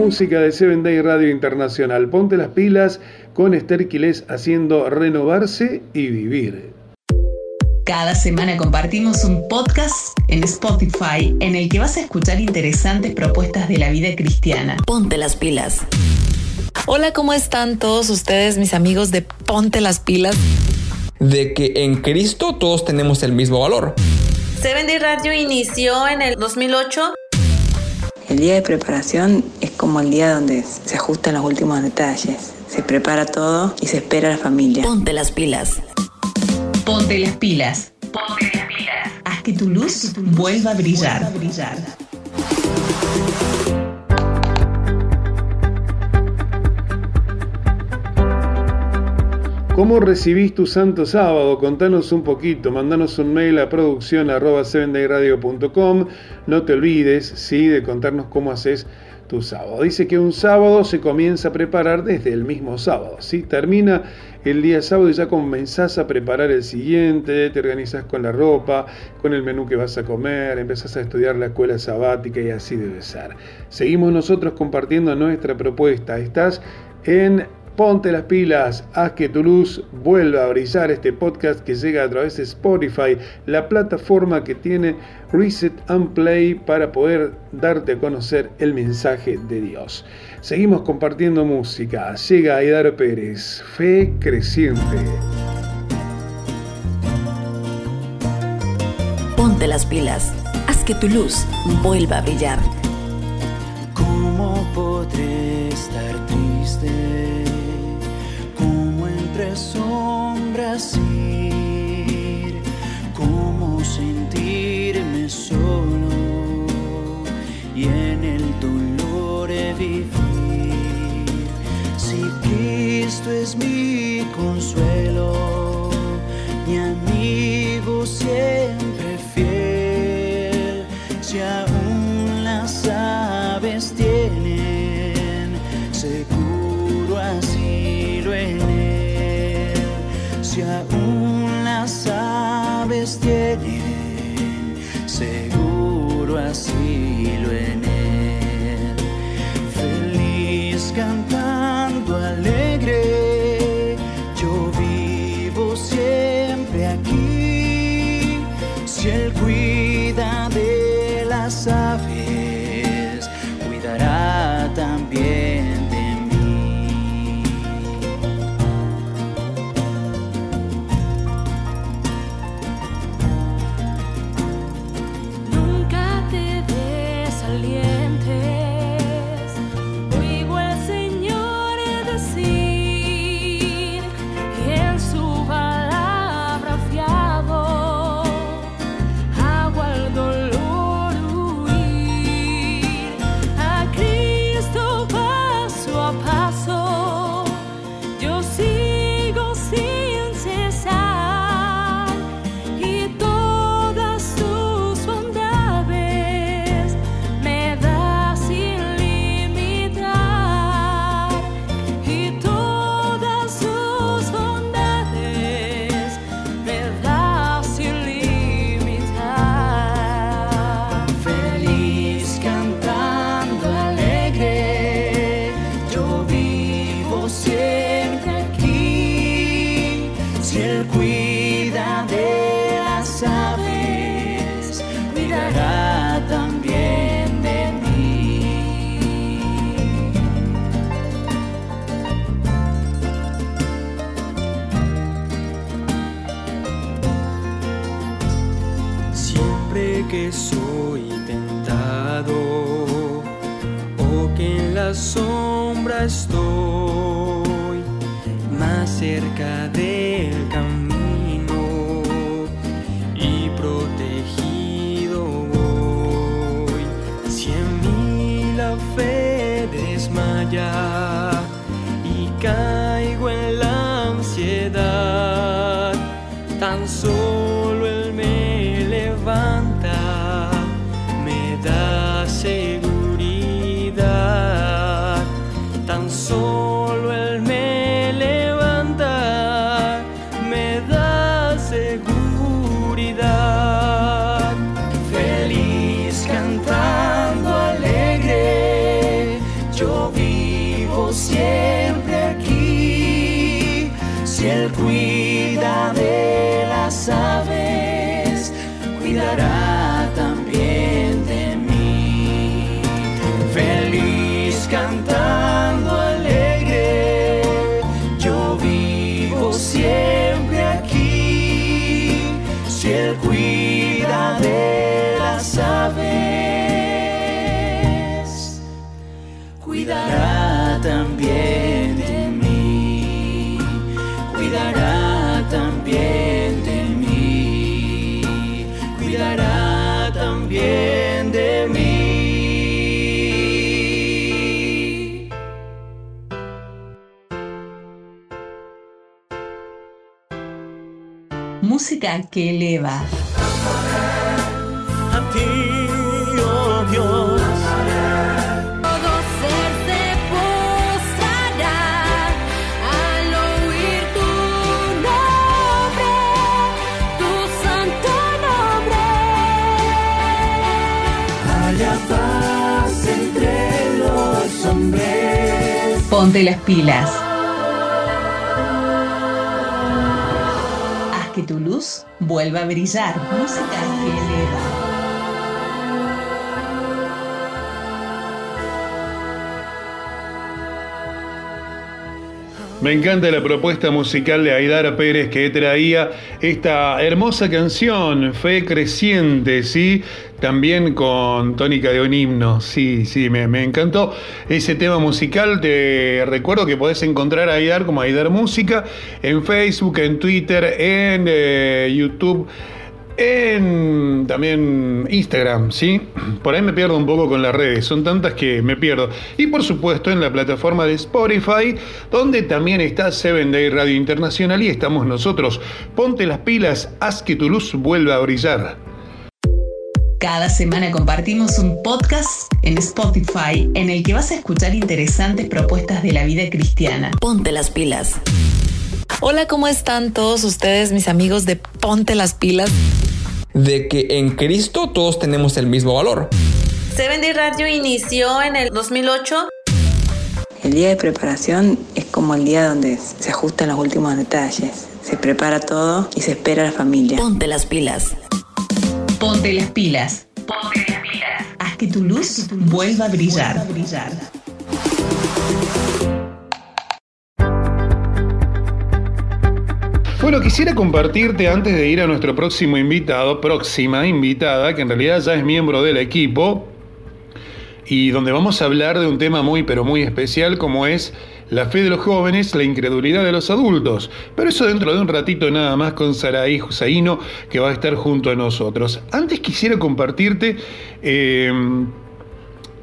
Música de Seven Day Radio Internacional. Ponte las pilas con Esther Quilés haciendo renovarse y vivir. Cada semana compartimos un podcast en Spotify en el que vas a escuchar interesantes propuestas de la vida cristiana. Ponte las pilas. Hola, ¿cómo están todos ustedes, mis amigos de Ponte las pilas? De que en Cristo todos tenemos el mismo valor. Seven Day Radio inició en el 2008. El día de preparación es como el día donde se ajustan los últimos detalles. Se prepara todo y se espera a la familia. Ponte las pilas. Ponte las pilas. Ponte las pilas. Haz que tu luz vuelva a brillar. ¿Cómo recibís tu santo sábado? Contanos un poquito, mandanos un mail a producción arroba 7dayradio.com. No te olvides, sí, de contarnos cómo haces tu sábado. Dice que un sábado se comienza a preparar desde el mismo sábado, ¿sí? Termina el día sábado y ya comenzás a preparar el siguiente, te organizas con la ropa, con el menú que vas a comer, empezás a estudiar la escuela sabática y así debe ser. Seguimos nosotros compartiendo nuestra propuesta. Estás en Ponte las pilas, haz que tu luz vuelva a brillar. Este podcast que llega a través de Spotify, la plataforma que tiene Reset and Play para poder darte a conocer el mensaje de Dios. Seguimos compartiendo música. Llega Aidaro Pérez, Fe Creciente. Ponte las pilas. Haz que tu luz vuelva a brillar. ¿Cómo podré ir? ¿Cómo sentirme solo y en el dolor vivir? Si Cristo es mi Que soy tentado o que en la sombra estoy más cerca del camino Música que eleva. A ti, oh Dios. Todo ser se postrará al oír tu nombre, tu santo nombre. Haya paz entre los hombres. Ponte las pilas. Vuelva a brillar. Música que eleva. Me encanta la propuesta musical de Aidara Pérez que traía esta hermosa canción, Fe Creciente, ¿sí? También con tónica de un himno, sí, sí, me, encantó ese tema musical. Te recuerdo que podés encontrar a Aidar como Aidar Música en Facebook, en Twitter, en eh, YouTube en también Instagram, ¿sí? Por ahí me pierdo un poco con las redes, son tantas que me pierdo. Y por supuesto en la plataforma de Spotify, donde también está Seven Day Radio Internacional y estamos nosotros. Ponte las pilas, haz que tu luz vuelva a brillar. Cada semana compartimos un podcast en Spotify en el que vas a escuchar interesantes propuestas de la vida cristiana. Ponte las pilas. Hola, ¿cómo están todos ustedes, mis amigos de Ponte las Pilas? De que en Cristo todos tenemos el mismo valor. Seven Day Radio inició en el 2008. El día de preparación es como el día donde se ajustan los últimos detalles. Se prepara todo y se espera a la familia. Ponte las pilas. Ponte las pilas. Ponte las pilas. Haz que tu luz vuelva a brillar. Bueno, quisiera compartirte antes de ir a nuestro próximo invitado, próxima invitada, que en realidad ya es miembro del equipo, y donde vamos a hablar de un tema muy pero muy especial como es la fe de los jóvenes, la incredulidad de los adultos. Pero eso dentro de un ratito nada más con Saraí Husaino que va a estar junto a nosotros. Antes quisiera compartirte eh,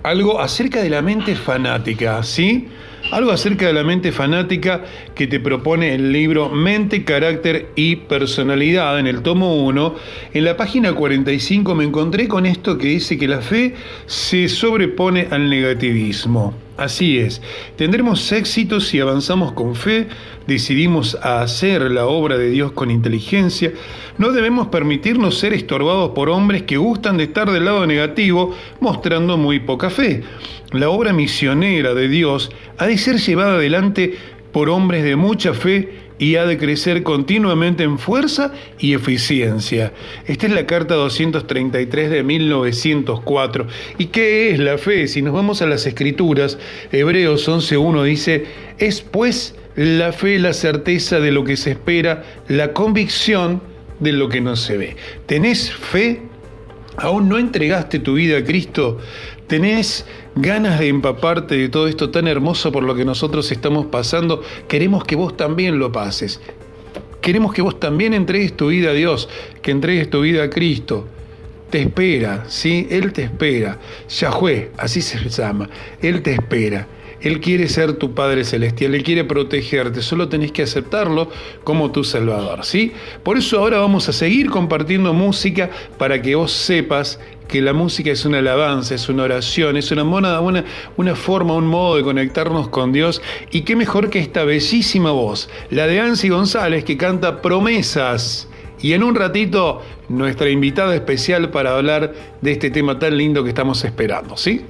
algo acerca de la mente fanática, ¿sí? Algo acerca de la mente fanática que te propone el libro Mente, Carácter y Personalidad en el tomo 1. En la página 45 me encontré con esto que dice que la fe se sobrepone al negativismo. Así es, tendremos éxito si avanzamos con fe, decidimos hacer la obra de Dios con inteligencia. No debemos permitirnos ser estorbados por hombres que gustan de estar del lado negativo, mostrando muy poca fe. La obra misionera de Dios ha de ser llevada adelante por hombres de mucha fe y ha de crecer continuamente en fuerza y eficiencia. Esta es la carta 233 de 1904. ¿Y qué es la fe? Si nos vamos a las escrituras, Hebreos 11.1 dice, es pues la fe la certeza de lo que se espera, la convicción de lo que no se ve. ¿Tenés fe? ¿Aún no entregaste tu vida a Cristo? ¿Tenés ganas de empaparte de todo esto tan hermoso por lo que nosotros estamos pasando? Queremos que vos también lo pases. Queremos que vos también entregues tu vida a Dios, que entregues tu vida a Cristo. Te espera, ¿sí? Él te espera. Yahweh, así se llama. Él te espera. Él quiere ser tu Padre Celestial, Él quiere protegerte, solo tenés que aceptarlo como tu Salvador, ¿sí? Por eso ahora vamos a seguir compartiendo música para que vos sepas que la música es una alabanza, es una oración, es una, una, una, una forma, un modo de conectarnos con Dios. Y qué mejor que esta bellísima voz, la de Ansi González, que canta promesas. Y en un ratito, nuestra invitada especial para hablar de este tema tan lindo que estamos esperando, ¿sí?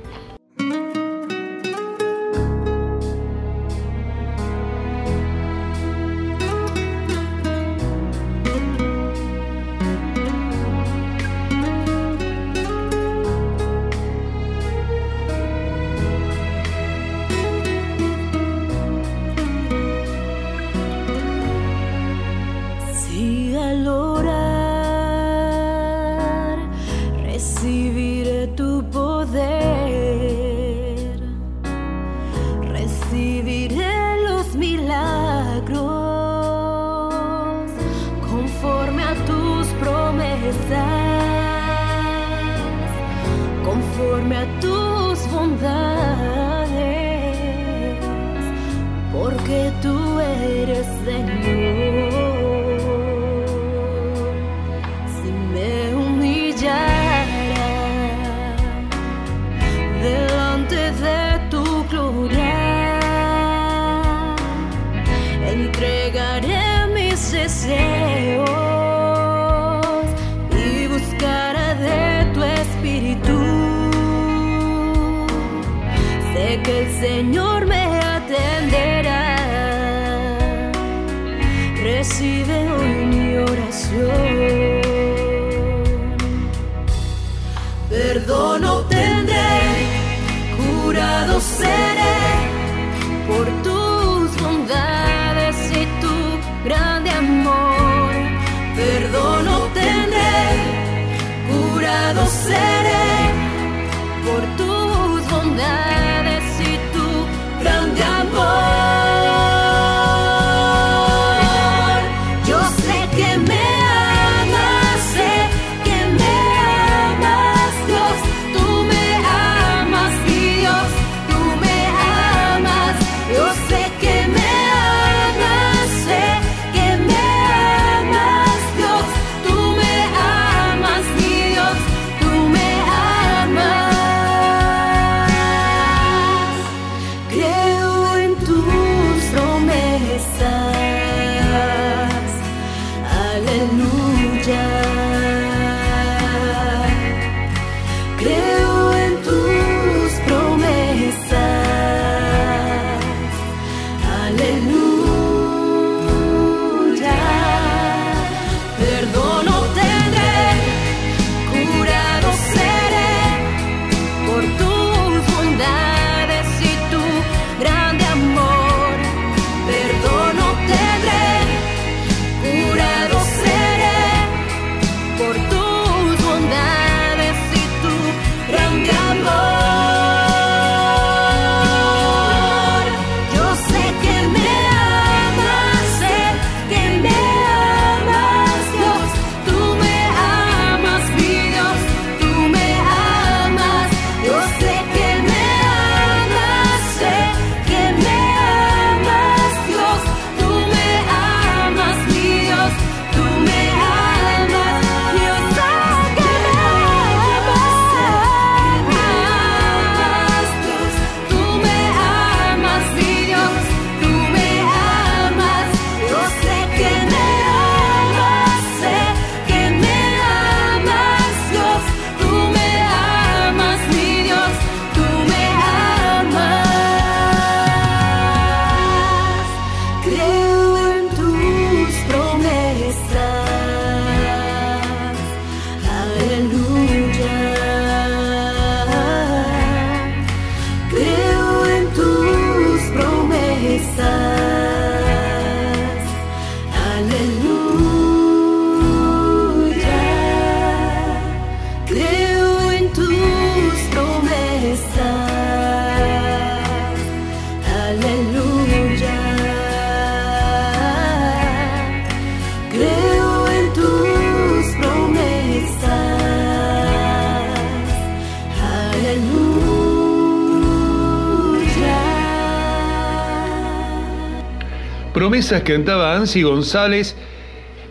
Promesas cantaba Ansi González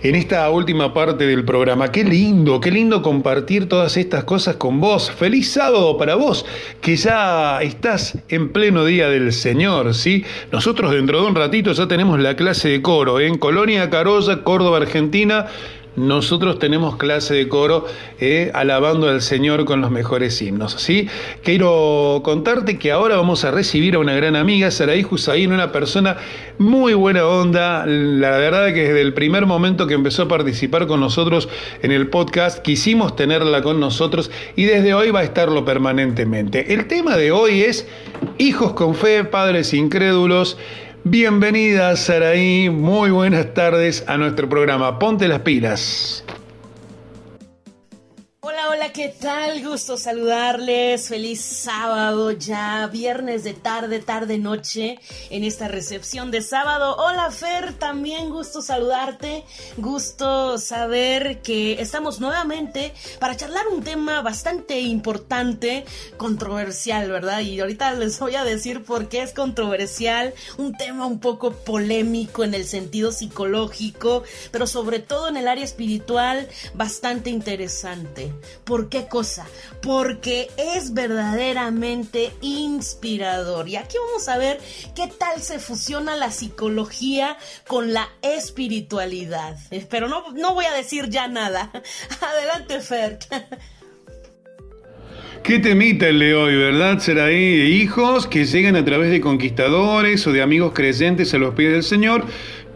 en esta última parte del programa. Qué lindo, qué lindo compartir todas estas cosas con vos. Feliz sábado para vos, que ya estás en pleno día del Señor, ¿sí? Nosotros dentro de un ratito ya tenemos la clase de coro en Colonia Carolla, Córdoba, Argentina. Nosotros tenemos clase de coro eh, alabando al Señor con los mejores himnos. ¿sí? Quiero contarte que ahora vamos a recibir a una gran amiga, Saraí Husaín, una persona muy buena onda. La verdad que desde el primer momento que empezó a participar con nosotros en el podcast, quisimos tenerla con nosotros y desde hoy va a estarlo permanentemente. El tema de hoy es hijos con fe, padres incrédulos. Bienvenida, Saraí. Muy buenas tardes a nuestro programa. Ponte las pilas. Hola, ¿qué tal? Gusto saludarles. Feliz sábado ya, viernes de tarde, tarde, noche, en esta recepción de sábado. Hola, Fer, también gusto saludarte. Gusto saber que estamos nuevamente para charlar un tema bastante importante, controversial, ¿verdad? Y ahorita les voy a decir por qué es controversial, un tema un poco polémico en el sentido psicológico, pero sobre todo en el área espiritual, bastante interesante. ¿Por qué cosa? Porque es verdaderamente inspirador. Y aquí vamos a ver qué tal se fusiona la psicología con la espiritualidad. Pero no, no voy a decir ya nada. Adelante, Fer. ¿Qué temita el de hoy, verdad? Será ahí hijos que llegan a través de conquistadores o de amigos creyentes a los pies del Señor,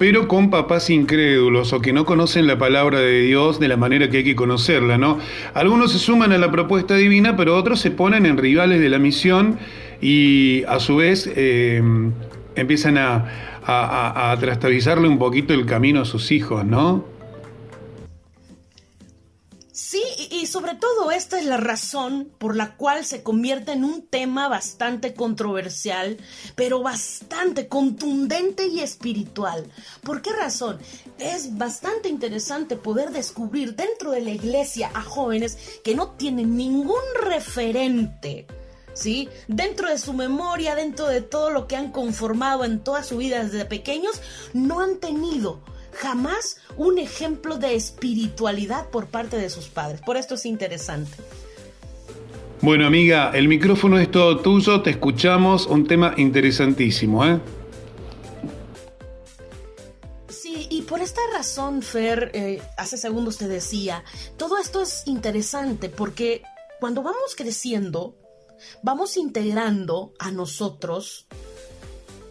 pero con papás incrédulos o que no conocen la palabra de Dios de la manera que hay que conocerla, ¿no? Algunos se suman a la propuesta divina, pero otros se ponen en rivales de la misión y a su vez eh, empiezan a, a, un poquito el camino a sus hijos, ¿no? Sí, sobre todo esta es la razón por la cual se convierte en un tema bastante controversial, pero bastante contundente y espiritual. ¿Por qué razón? Es bastante interesante poder descubrir dentro de la iglesia a jóvenes que no tienen ningún referente. ¿Sí? Dentro de su memoria, dentro de todo lo que han conformado en toda su vida desde pequeños, no han tenido jamás un ejemplo de espiritualidad por parte de sus padres. Por esto es interesante. Bueno, amiga, el micrófono es todo tuyo, te escuchamos, un tema interesantísimo, ¿eh? Sí, y por esta razón, Fer, eh, hace segundos te decía, todo esto es interesante porque cuando vamos creciendo, vamos integrando a nosotros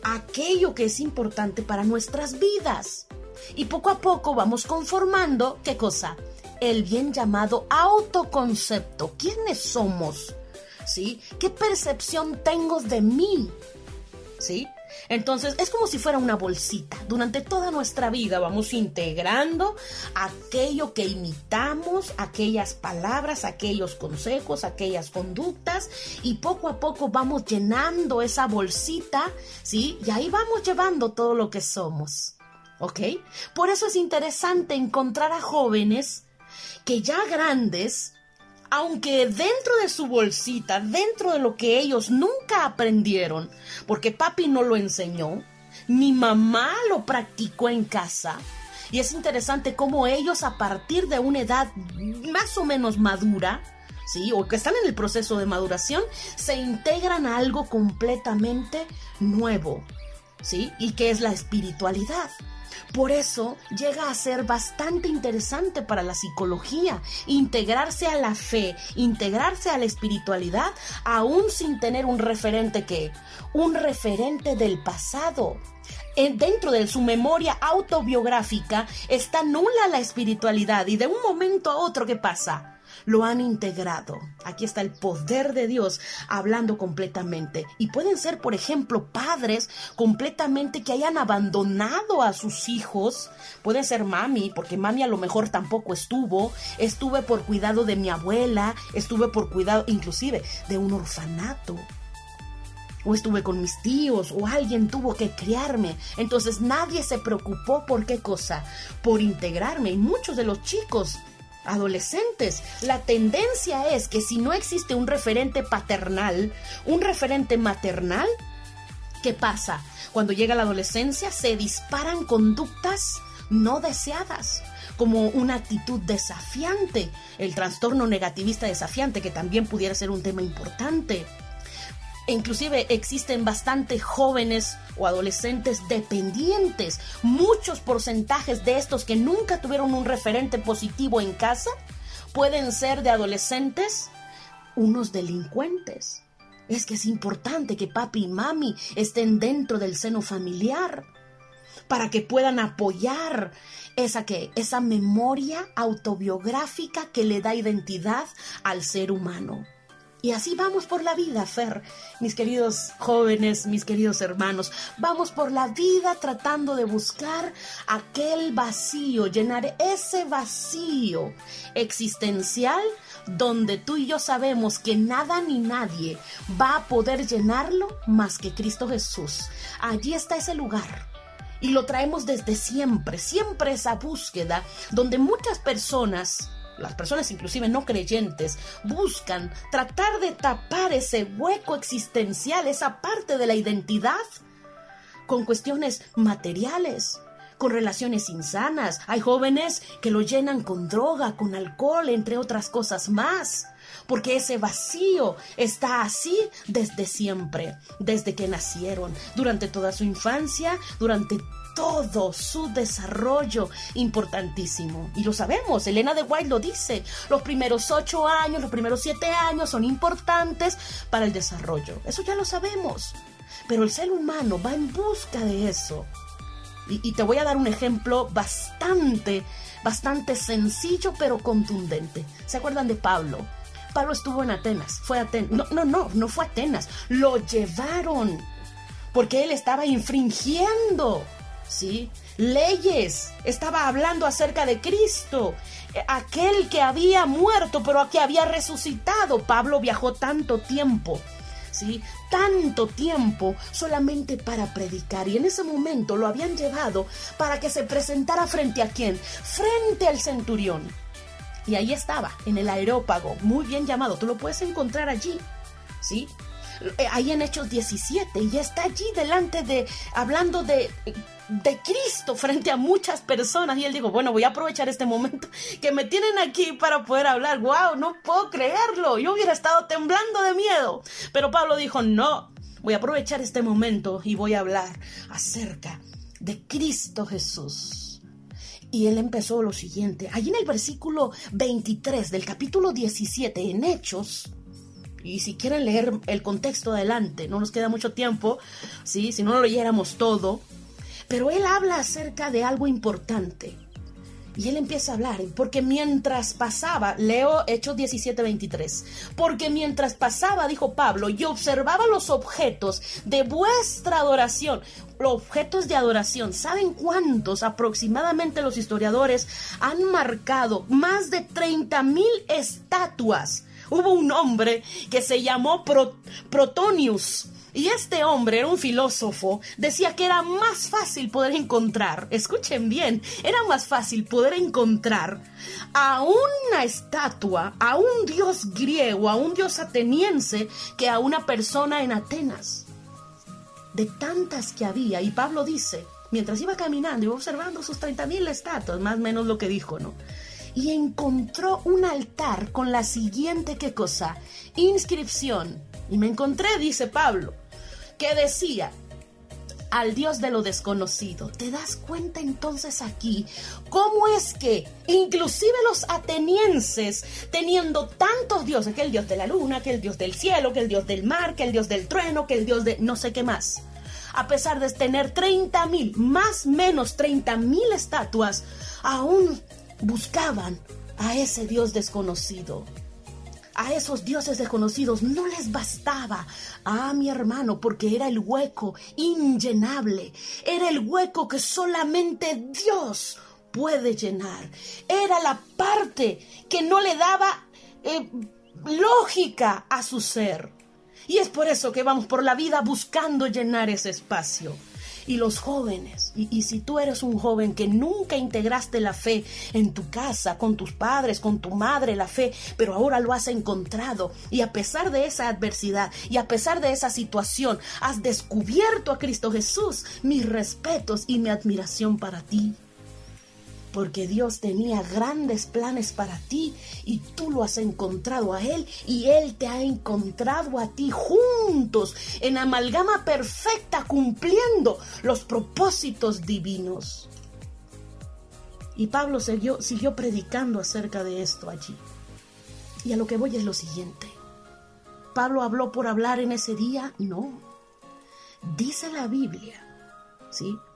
aquello que es importante para nuestras vidas. Y poco a poco vamos conformando, ¿qué cosa? El bien llamado autoconcepto. ¿Quiénes somos? ¿Sí? ¿Qué percepción tengo de mí? ¿Sí? Entonces es como si fuera una bolsita. Durante toda nuestra vida vamos integrando aquello que imitamos, aquellas palabras, aquellos consejos, aquellas conductas y poco a poco vamos llenando esa bolsita, ¿sí? Y ahí vamos llevando todo lo que somos. ¿Ok? Por eso es interesante encontrar a jóvenes que ya grandes aunque dentro de su bolsita, dentro de lo que ellos nunca aprendieron, porque papi no lo enseñó, ni mamá lo practicó en casa, y es interesante cómo ellos a partir de una edad más o menos madura, ¿sí? O que están en el proceso de maduración, se integran a algo completamente nuevo, ¿sí? Y que es la espiritualidad. Por eso llega a ser bastante interesante para la psicología integrarse a la fe, integrarse a la espiritualidad, aún sin tener un referente que, un referente del pasado. En- dentro de su memoria autobiográfica está nula la espiritualidad y de un momento a otro, ¿qué pasa? Lo han integrado. Aquí está el poder de Dios hablando completamente. Y pueden ser, por ejemplo, padres completamente que hayan abandonado a sus hijos. Pueden ser mami, porque mami a lo mejor tampoco estuvo. Estuve por cuidado de mi abuela. Estuve por cuidado inclusive de un orfanato o estuve con mis tíos, o alguien tuvo que criarme. Entonces nadie se preocupó por qué cosa, por integrarme. Y muchos de los chicos, adolescentes, la tendencia es que si no existe un referente paternal, un referente maternal, ¿qué pasa? Cuando llega la adolescencia se disparan conductas no deseadas como una actitud desafiante, el trastorno negativista desafiante, que también pudiera ser un tema importante. Inclusive existen bastante jóvenes o adolescentes dependientes. Muchos porcentajes de estos que nunca tuvieron un referente positivo en casa pueden ser de adolescentes unos delincuentes. Es que es importante que papi y mami estén dentro del seno familiar para que puedan apoyar esa que esa memoria autobiográfica que le da identidad al ser humano. Y así vamos por la vida, Fer, mis queridos jóvenes, mis queridos hermanos. Vamos por la vida tratando de buscar aquel vacío, llenar ese vacío existencial donde tú y yo sabemos que nada ni nadie va a poder llenarlo más que Cristo Jesús. Allí está ese lugar. Y lo traemos desde siempre, siempre esa búsqueda donde muchas personas las personas inclusive no creyentes, buscan tratar de tapar ese hueco existencial, esa parte de la identidad, con cuestiones materiales, con relaciones insanas. Hay jóvenes que lo llenan con droga, con alcohol, entre otras cosas más. Porque ese vacío está así desde siempre, desde que nacieron, durante toda su infancia, durante todo su desarrollo importantísimo. Y lo sabemos, Elena de White lo dice, los primeros ocho años, los primeros siete años son importantes para el desarrollo. Eso ya lo sabemos. Pero el ser humano va en busca de eso. Y, te voy a dar un ejemplo bastante, bastante sencillo pero contundente. ¿Se acuerdan de Pablo? Pablo estuvo en Atenas, fue Atenas. No, no, no, no fue Atenas. Lo llevaron porque él estaba infringiendo ¿sí? Leyes. Estaba hablando acerca de Cristo, eh, aquel que había muerto, pero que había resucitado. Pablo viajó tanto tiempo. ¿Sí? Tanto tiempo solamente para predicar. Y en ese momento lo habían llevado para que se presentara frente a quién? Frente al centurión. Y ahí estaba, en el aerópago, muy bien llamado. Tú lo puedes encontrar allí. ¿Sí? Eh, ahí en Hechos 17 y está allí delante de, hablando de, de Cristo frente a muchas personas y él dijo, bueno, voy a aprovechar este momento que me tienen aquí para poder hablar. ¡Wow! No puedo creerlo. Yo hubiera estado temblando de miedo. Pero Pablo dijo, no, voy a aprovechar este momento y voy a hablar acerca de Cristo Jesús. Y él empezó lo siguiente. Allí en el versículo 23 del capítulo 17 en Hechos, y si quieren leer el contexto adelante, no nos queda mucho tiempo, ¿sí? si no lo leyéramos todo, pero él habla acerca de algo importante. Y él empieza a hablar, porque mientras pasaba, leo Hechos 17:23, porque mientras pasaba, dijo Pablo, y observaba los objetos de vuestra adoración, los objetos de adoración, ¿saben cuántos aproximadamente los historiadores han marcado? Más de 30 mil estatuas. Hubo un hombre que se llamó Protonius y este hombre era un filósofo, decía que era más fácil poder encontrar, escuchen bien, era más fácil poder encontrar a una estatua, a un dios griego, a un dios ateniense, que a una persona en Atenas. De tantas que había, y Pablo dice, mientras iba caminando, iba observando sus 30.000 estatuas, más o menos lo que dijo, ¿no? Y encontró un altar con la siguiente, ¿qué cosa? Inscripción. Y me encontré, dice Pablo, que decía, al Dios de lo desconocido. ¿Te das cuenta entonces aquí cómo es que inclusive los atenienses, teniendo tantos dioses, que el dios de la luna, que el dios del cielo, que el dios del mar, que el dios del trueno, que el dios de no sé qué más, a pesar de tener 30 mil, más menos 30 mil estatuas, aún buscaban a ese dios desconocido a esos dioses desconocidos no les bastaba. Ah, mi hermano, porque era el hueco inllenable. Era el hueco que solamente Dios puede llenar. Era la parte que no le daba eh, lógica a su ser. Y es por eso que vamos por la vida buscando llenar ese espacio y los jóvenes. Y, si tú eres un joven que nunca integraste la fe en tu casa, con tus padres, con tu madre, la fe, pero ahora lo has encontrado y a pesar de esa adversidad y a pesar de esa situación, has descubierto a Cristo Jesús, mis respetos y mi admiración para ti porque Dios tenía grandes planes para ti y tú lo has encontrado a Él y Él te ha encontrado a ti juntos en amalgama perfecta cumpliendo los propósitos divinos. Y Pablo siguió, siguió predicando acerca de esto allí. Y a lo que voy es lo siguiente. ¿Pablo habló por hablar en ese día? No. Dice la Biblia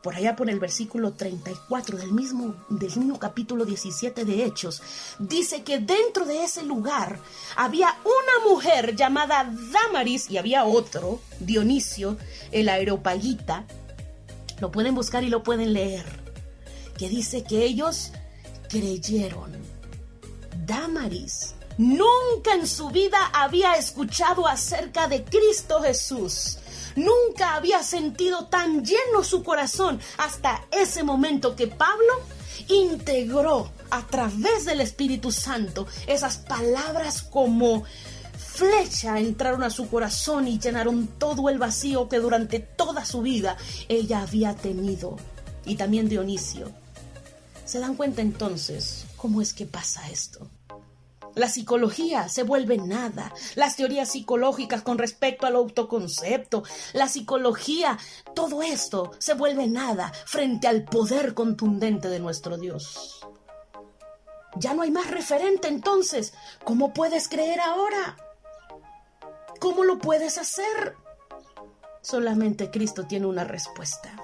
Por allá por el versículo 34 del mismo, del mismo capítulo 17 de Hechos, dice que dentro de ese lugar había una mujer llamada Damaris y había otro, Dionisio, el aeropagita. Lo pueden buscar y lo pueden leer. Que dice que ellos creyeron. Damaris nunca en su vida había escuchado acerca de Cristo Jesús. Nunca había sentido tan lleno su corazón hasta ese momento que Pablo integró a través del Espíritu Santo esas palabras como flecha entraron a su corazón y llenaron todo el vacío que durante toda su vida ella había tenido. Y también Dionisio. ¿Se dan cuenta entonces cómo es que pasa esto? La psicología se vuelve nada. Las teorías psicológicas con respecto al autoconcepto, la psicología, todo esto se vuelve nada frente al poder contundente de nuestro Dios. Ya no hay más referente entonces. ¿Cómo puedes creer ahora? ¿Cómo lo puedes hacer? Solamente Cristo tiene una respuesta.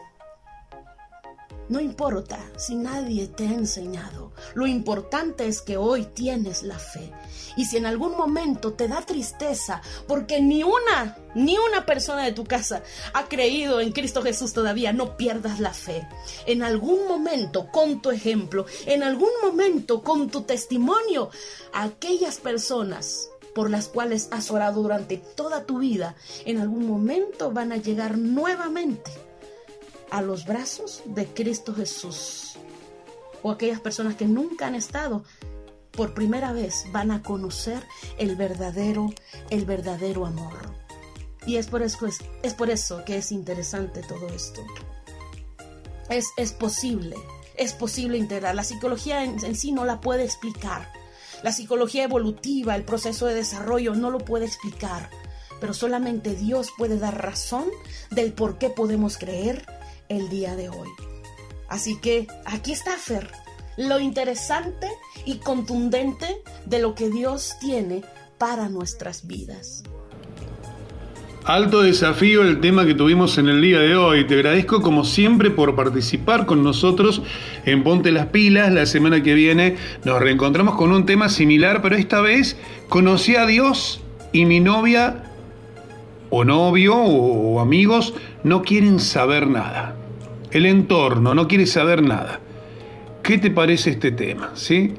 No importa si nadie te ha enseñado. Lo importante es que hoy tienes la fe. Y si en algún momento te da tristeza porque ni una, ni una persona de tu casa ha creído en Cristo Jesús todavía, no pierdas la fe. En algún momento, con tu ejemplo, en algún momento, con tu testimonio, aquellas personas por las cuales has orado durante toda tu vida, en algún momento van a llegar nuevamente a los brazos de Cristo Jesús. O aquellas personas que nunca han estado, por primera vez van a conocer el verdadero, el verdadero amor. Y es por eso, es, es por eso que es interesante todo esto. Es, es posible, es posible integrar. La psicología en, en sí no la puede explicar. La psicología evolutiva, el proceso de desarrollo no lo puede explicar. Pero solamente Dios puede dar razón del por qué podemos creer el día de hoy. Así que aquí está Fer, lo interesante y contundente de lo que Dios tiene para nuestras vidas. Alto desafío el tema que tuvimos en el día de hoy. Te agradezco como siempre por participar con nosotros en Ponte las Pilas. La semana que viene nos reencontramos con un tema similar, pero esta vez conocí a Dios y mi novia o novio o, amigos no quieren saber nada. El entorno no quiere saber nada. ¿Qué te parece este tema? ¿Sí?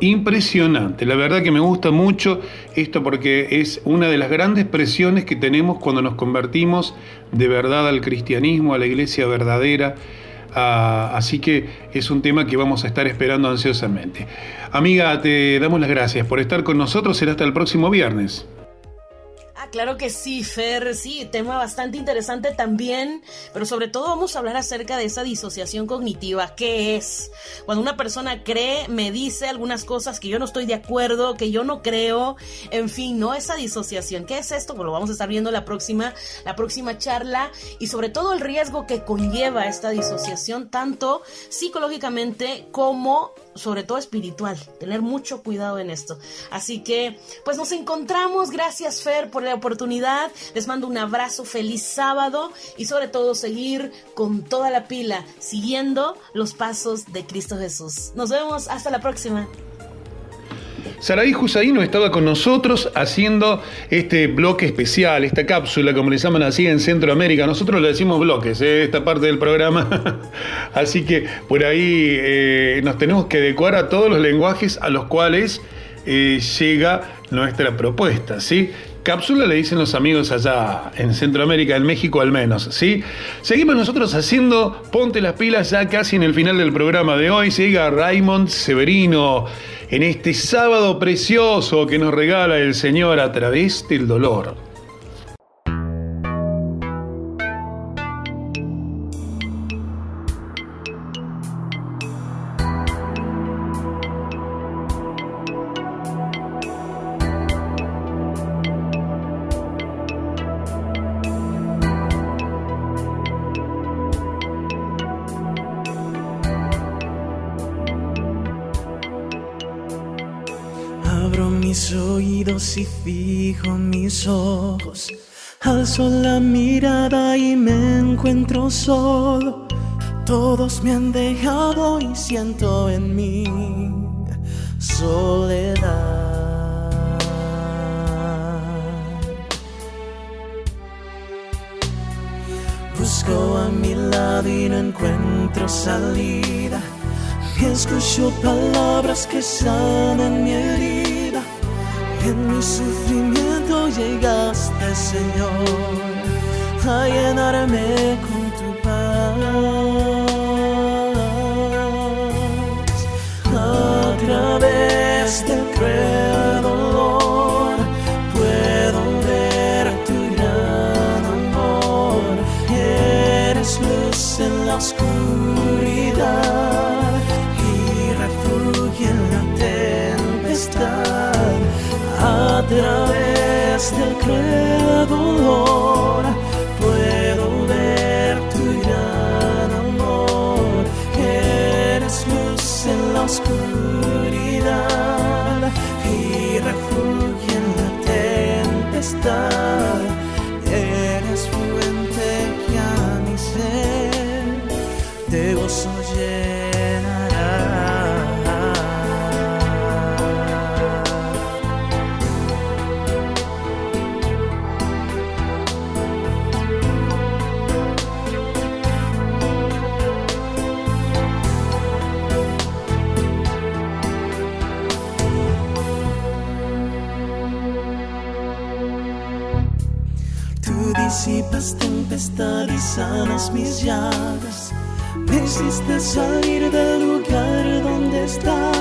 Impresionante, la verdad que me gusta mucho esto porque es una de las grandes presiones que tenemos cuando nos convertimos de verdad al cristianismo, a la iglesia verdadera. Ah, así que es un tema que vamos a estar esperando ansiosamente. Amiga, te damos las gracias por estar con nosotros. Será hasta el próximo viernes. Claro que sí, Fer, sí, tema bastante interesante también, pero sobre todo vamos a hablar acerca de esa disociación cognitiva. ¿Qué es? Cuando una persona cree, me dice algunas cosas que yo no estoy de acuerdo, que yo no creo, en fin, ¿no? Esa disociación. ¿Qué es esto? Pues lo vamos a estar viendo la próxima, la próxima charla y sobre todo el riesgo que conlleva esta disociación, tanto psicológicamente como sobre todo espiritual, tener mucho cuidado en esto. Así que, pues nos encontramos, gracias Fer por la oportunidad, les mando un abrazo, feliz sábado y sobre todo seguir con toda la pila, siguiendo los pasos de Cristo Jesús. Nos vemos, hasta la próxima. Saraí Husaino estaba con nosotros haciendo este bloque especial, esta cápsula, como le llaman así en Centroamérica. Nosotros le decimos bloques, ¿eh? esta parte del programa. así que por ahí eh, nos tenemos que adecuar a todos los lenguajes a los cuales eh, llega nuestra propuesta, ¿sí? Cápsula le dicen los amigos allá en Centroamérica, en México al menos, ¿sí? Seguimos nosotros haciendo Ponte las pilas ya casi en el final del programa de hoy. Siga Raymond Severino en este sábado precioso que nos regala el Señor a través del dolor. Oídos y fijo mis ojos Alzo la mirada y me encuentro solo. Todos me han dejado y siento en mí soledad. Busco a mi lado y no encuentro salida. Escucho palabras que sanan mi herida. En mi sufrimiento llegaste, Señor, a llenarme con tu paz. A través del través del cruel dolor puedo ver tu gran amor. Eres luz en la oscuridad y refugio en la tempestad. Tempestad y sanas mis llagas. Me hiciste salir del lugar donde estaba.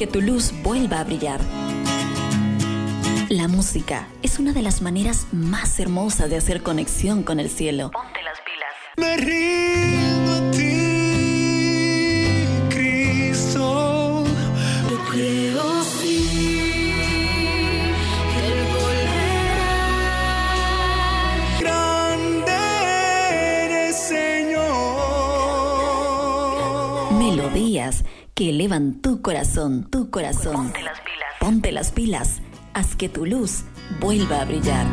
Que tu luz vuelva a brillar. La música es una de las maneras más hermosas de hacer conexión con el cielo. Que elevan tu corazón, tu corazón. Ponte las pilas. Ponte las pilas. Haz que tu luz vuelva a brillar.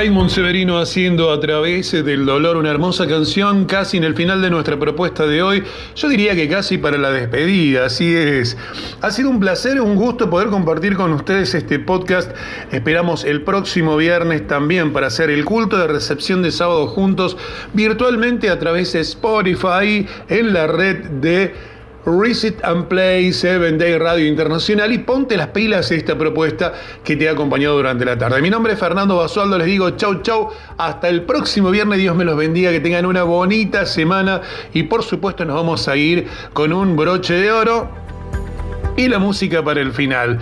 Raymond Severino haciendo a través del dolor una hermosa canción casi en el final de nuestra propuesta de hoy. Yo diría que casi para la despedida, así es. Ha sido un placer, un gusto poder compartir con ustedes este podcast. Esperamos el próximo viernes también para hacer el culto de recepción de sábado juntos virtualmente a través de Spotify en la red de Reset and Play 7 Day Radio Internacional y ponte las pilas esta propuesta que te ha acompañado durante la tarde. Mi nombre es Fernando Basualdo, les digo chau chau, hasta el próximo viernes, Dios me los bendiga, que tengan una bonita semana y por supuesto nos vamos a ir con un broche de oro y la música para el final.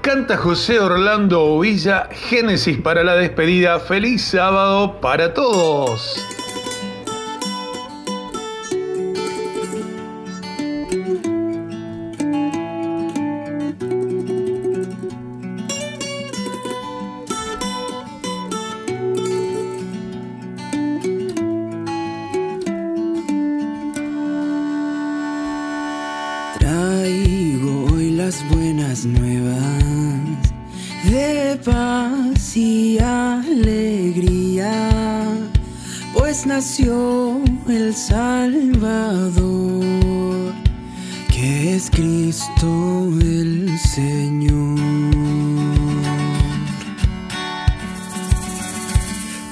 Canta José Orlando Villa, Génesis para la despedida. Feliz sábado para todos. Señor.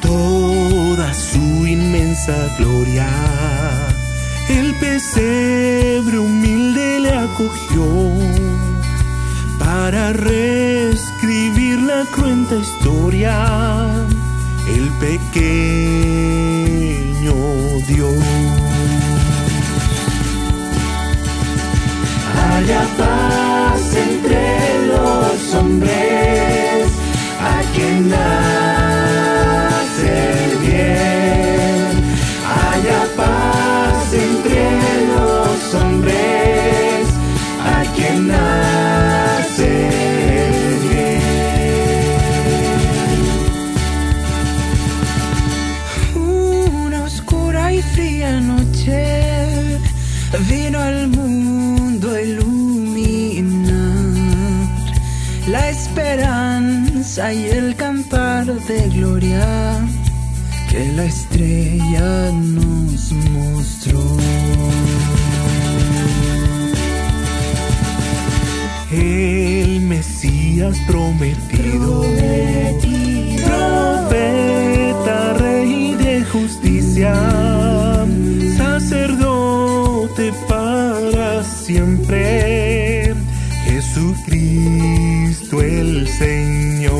toda su inmensa gloria. El pesebre humilde le acogió para reescribir la cruenta historia. El pequeño Dios. Paz entre los hombres, a quien que la estrella nos mostró. El Mesías prometido, profeta, rey de justicia, sacerdote para siempre, Jesucristo el Señor.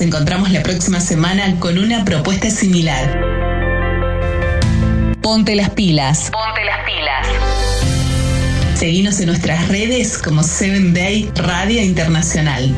Nos encontramos la próxima semana con una propuesta similar. Ponte las pilas. Ponte las pilas. Seguinos en nuestras redes como 7 Day Radio Internacional.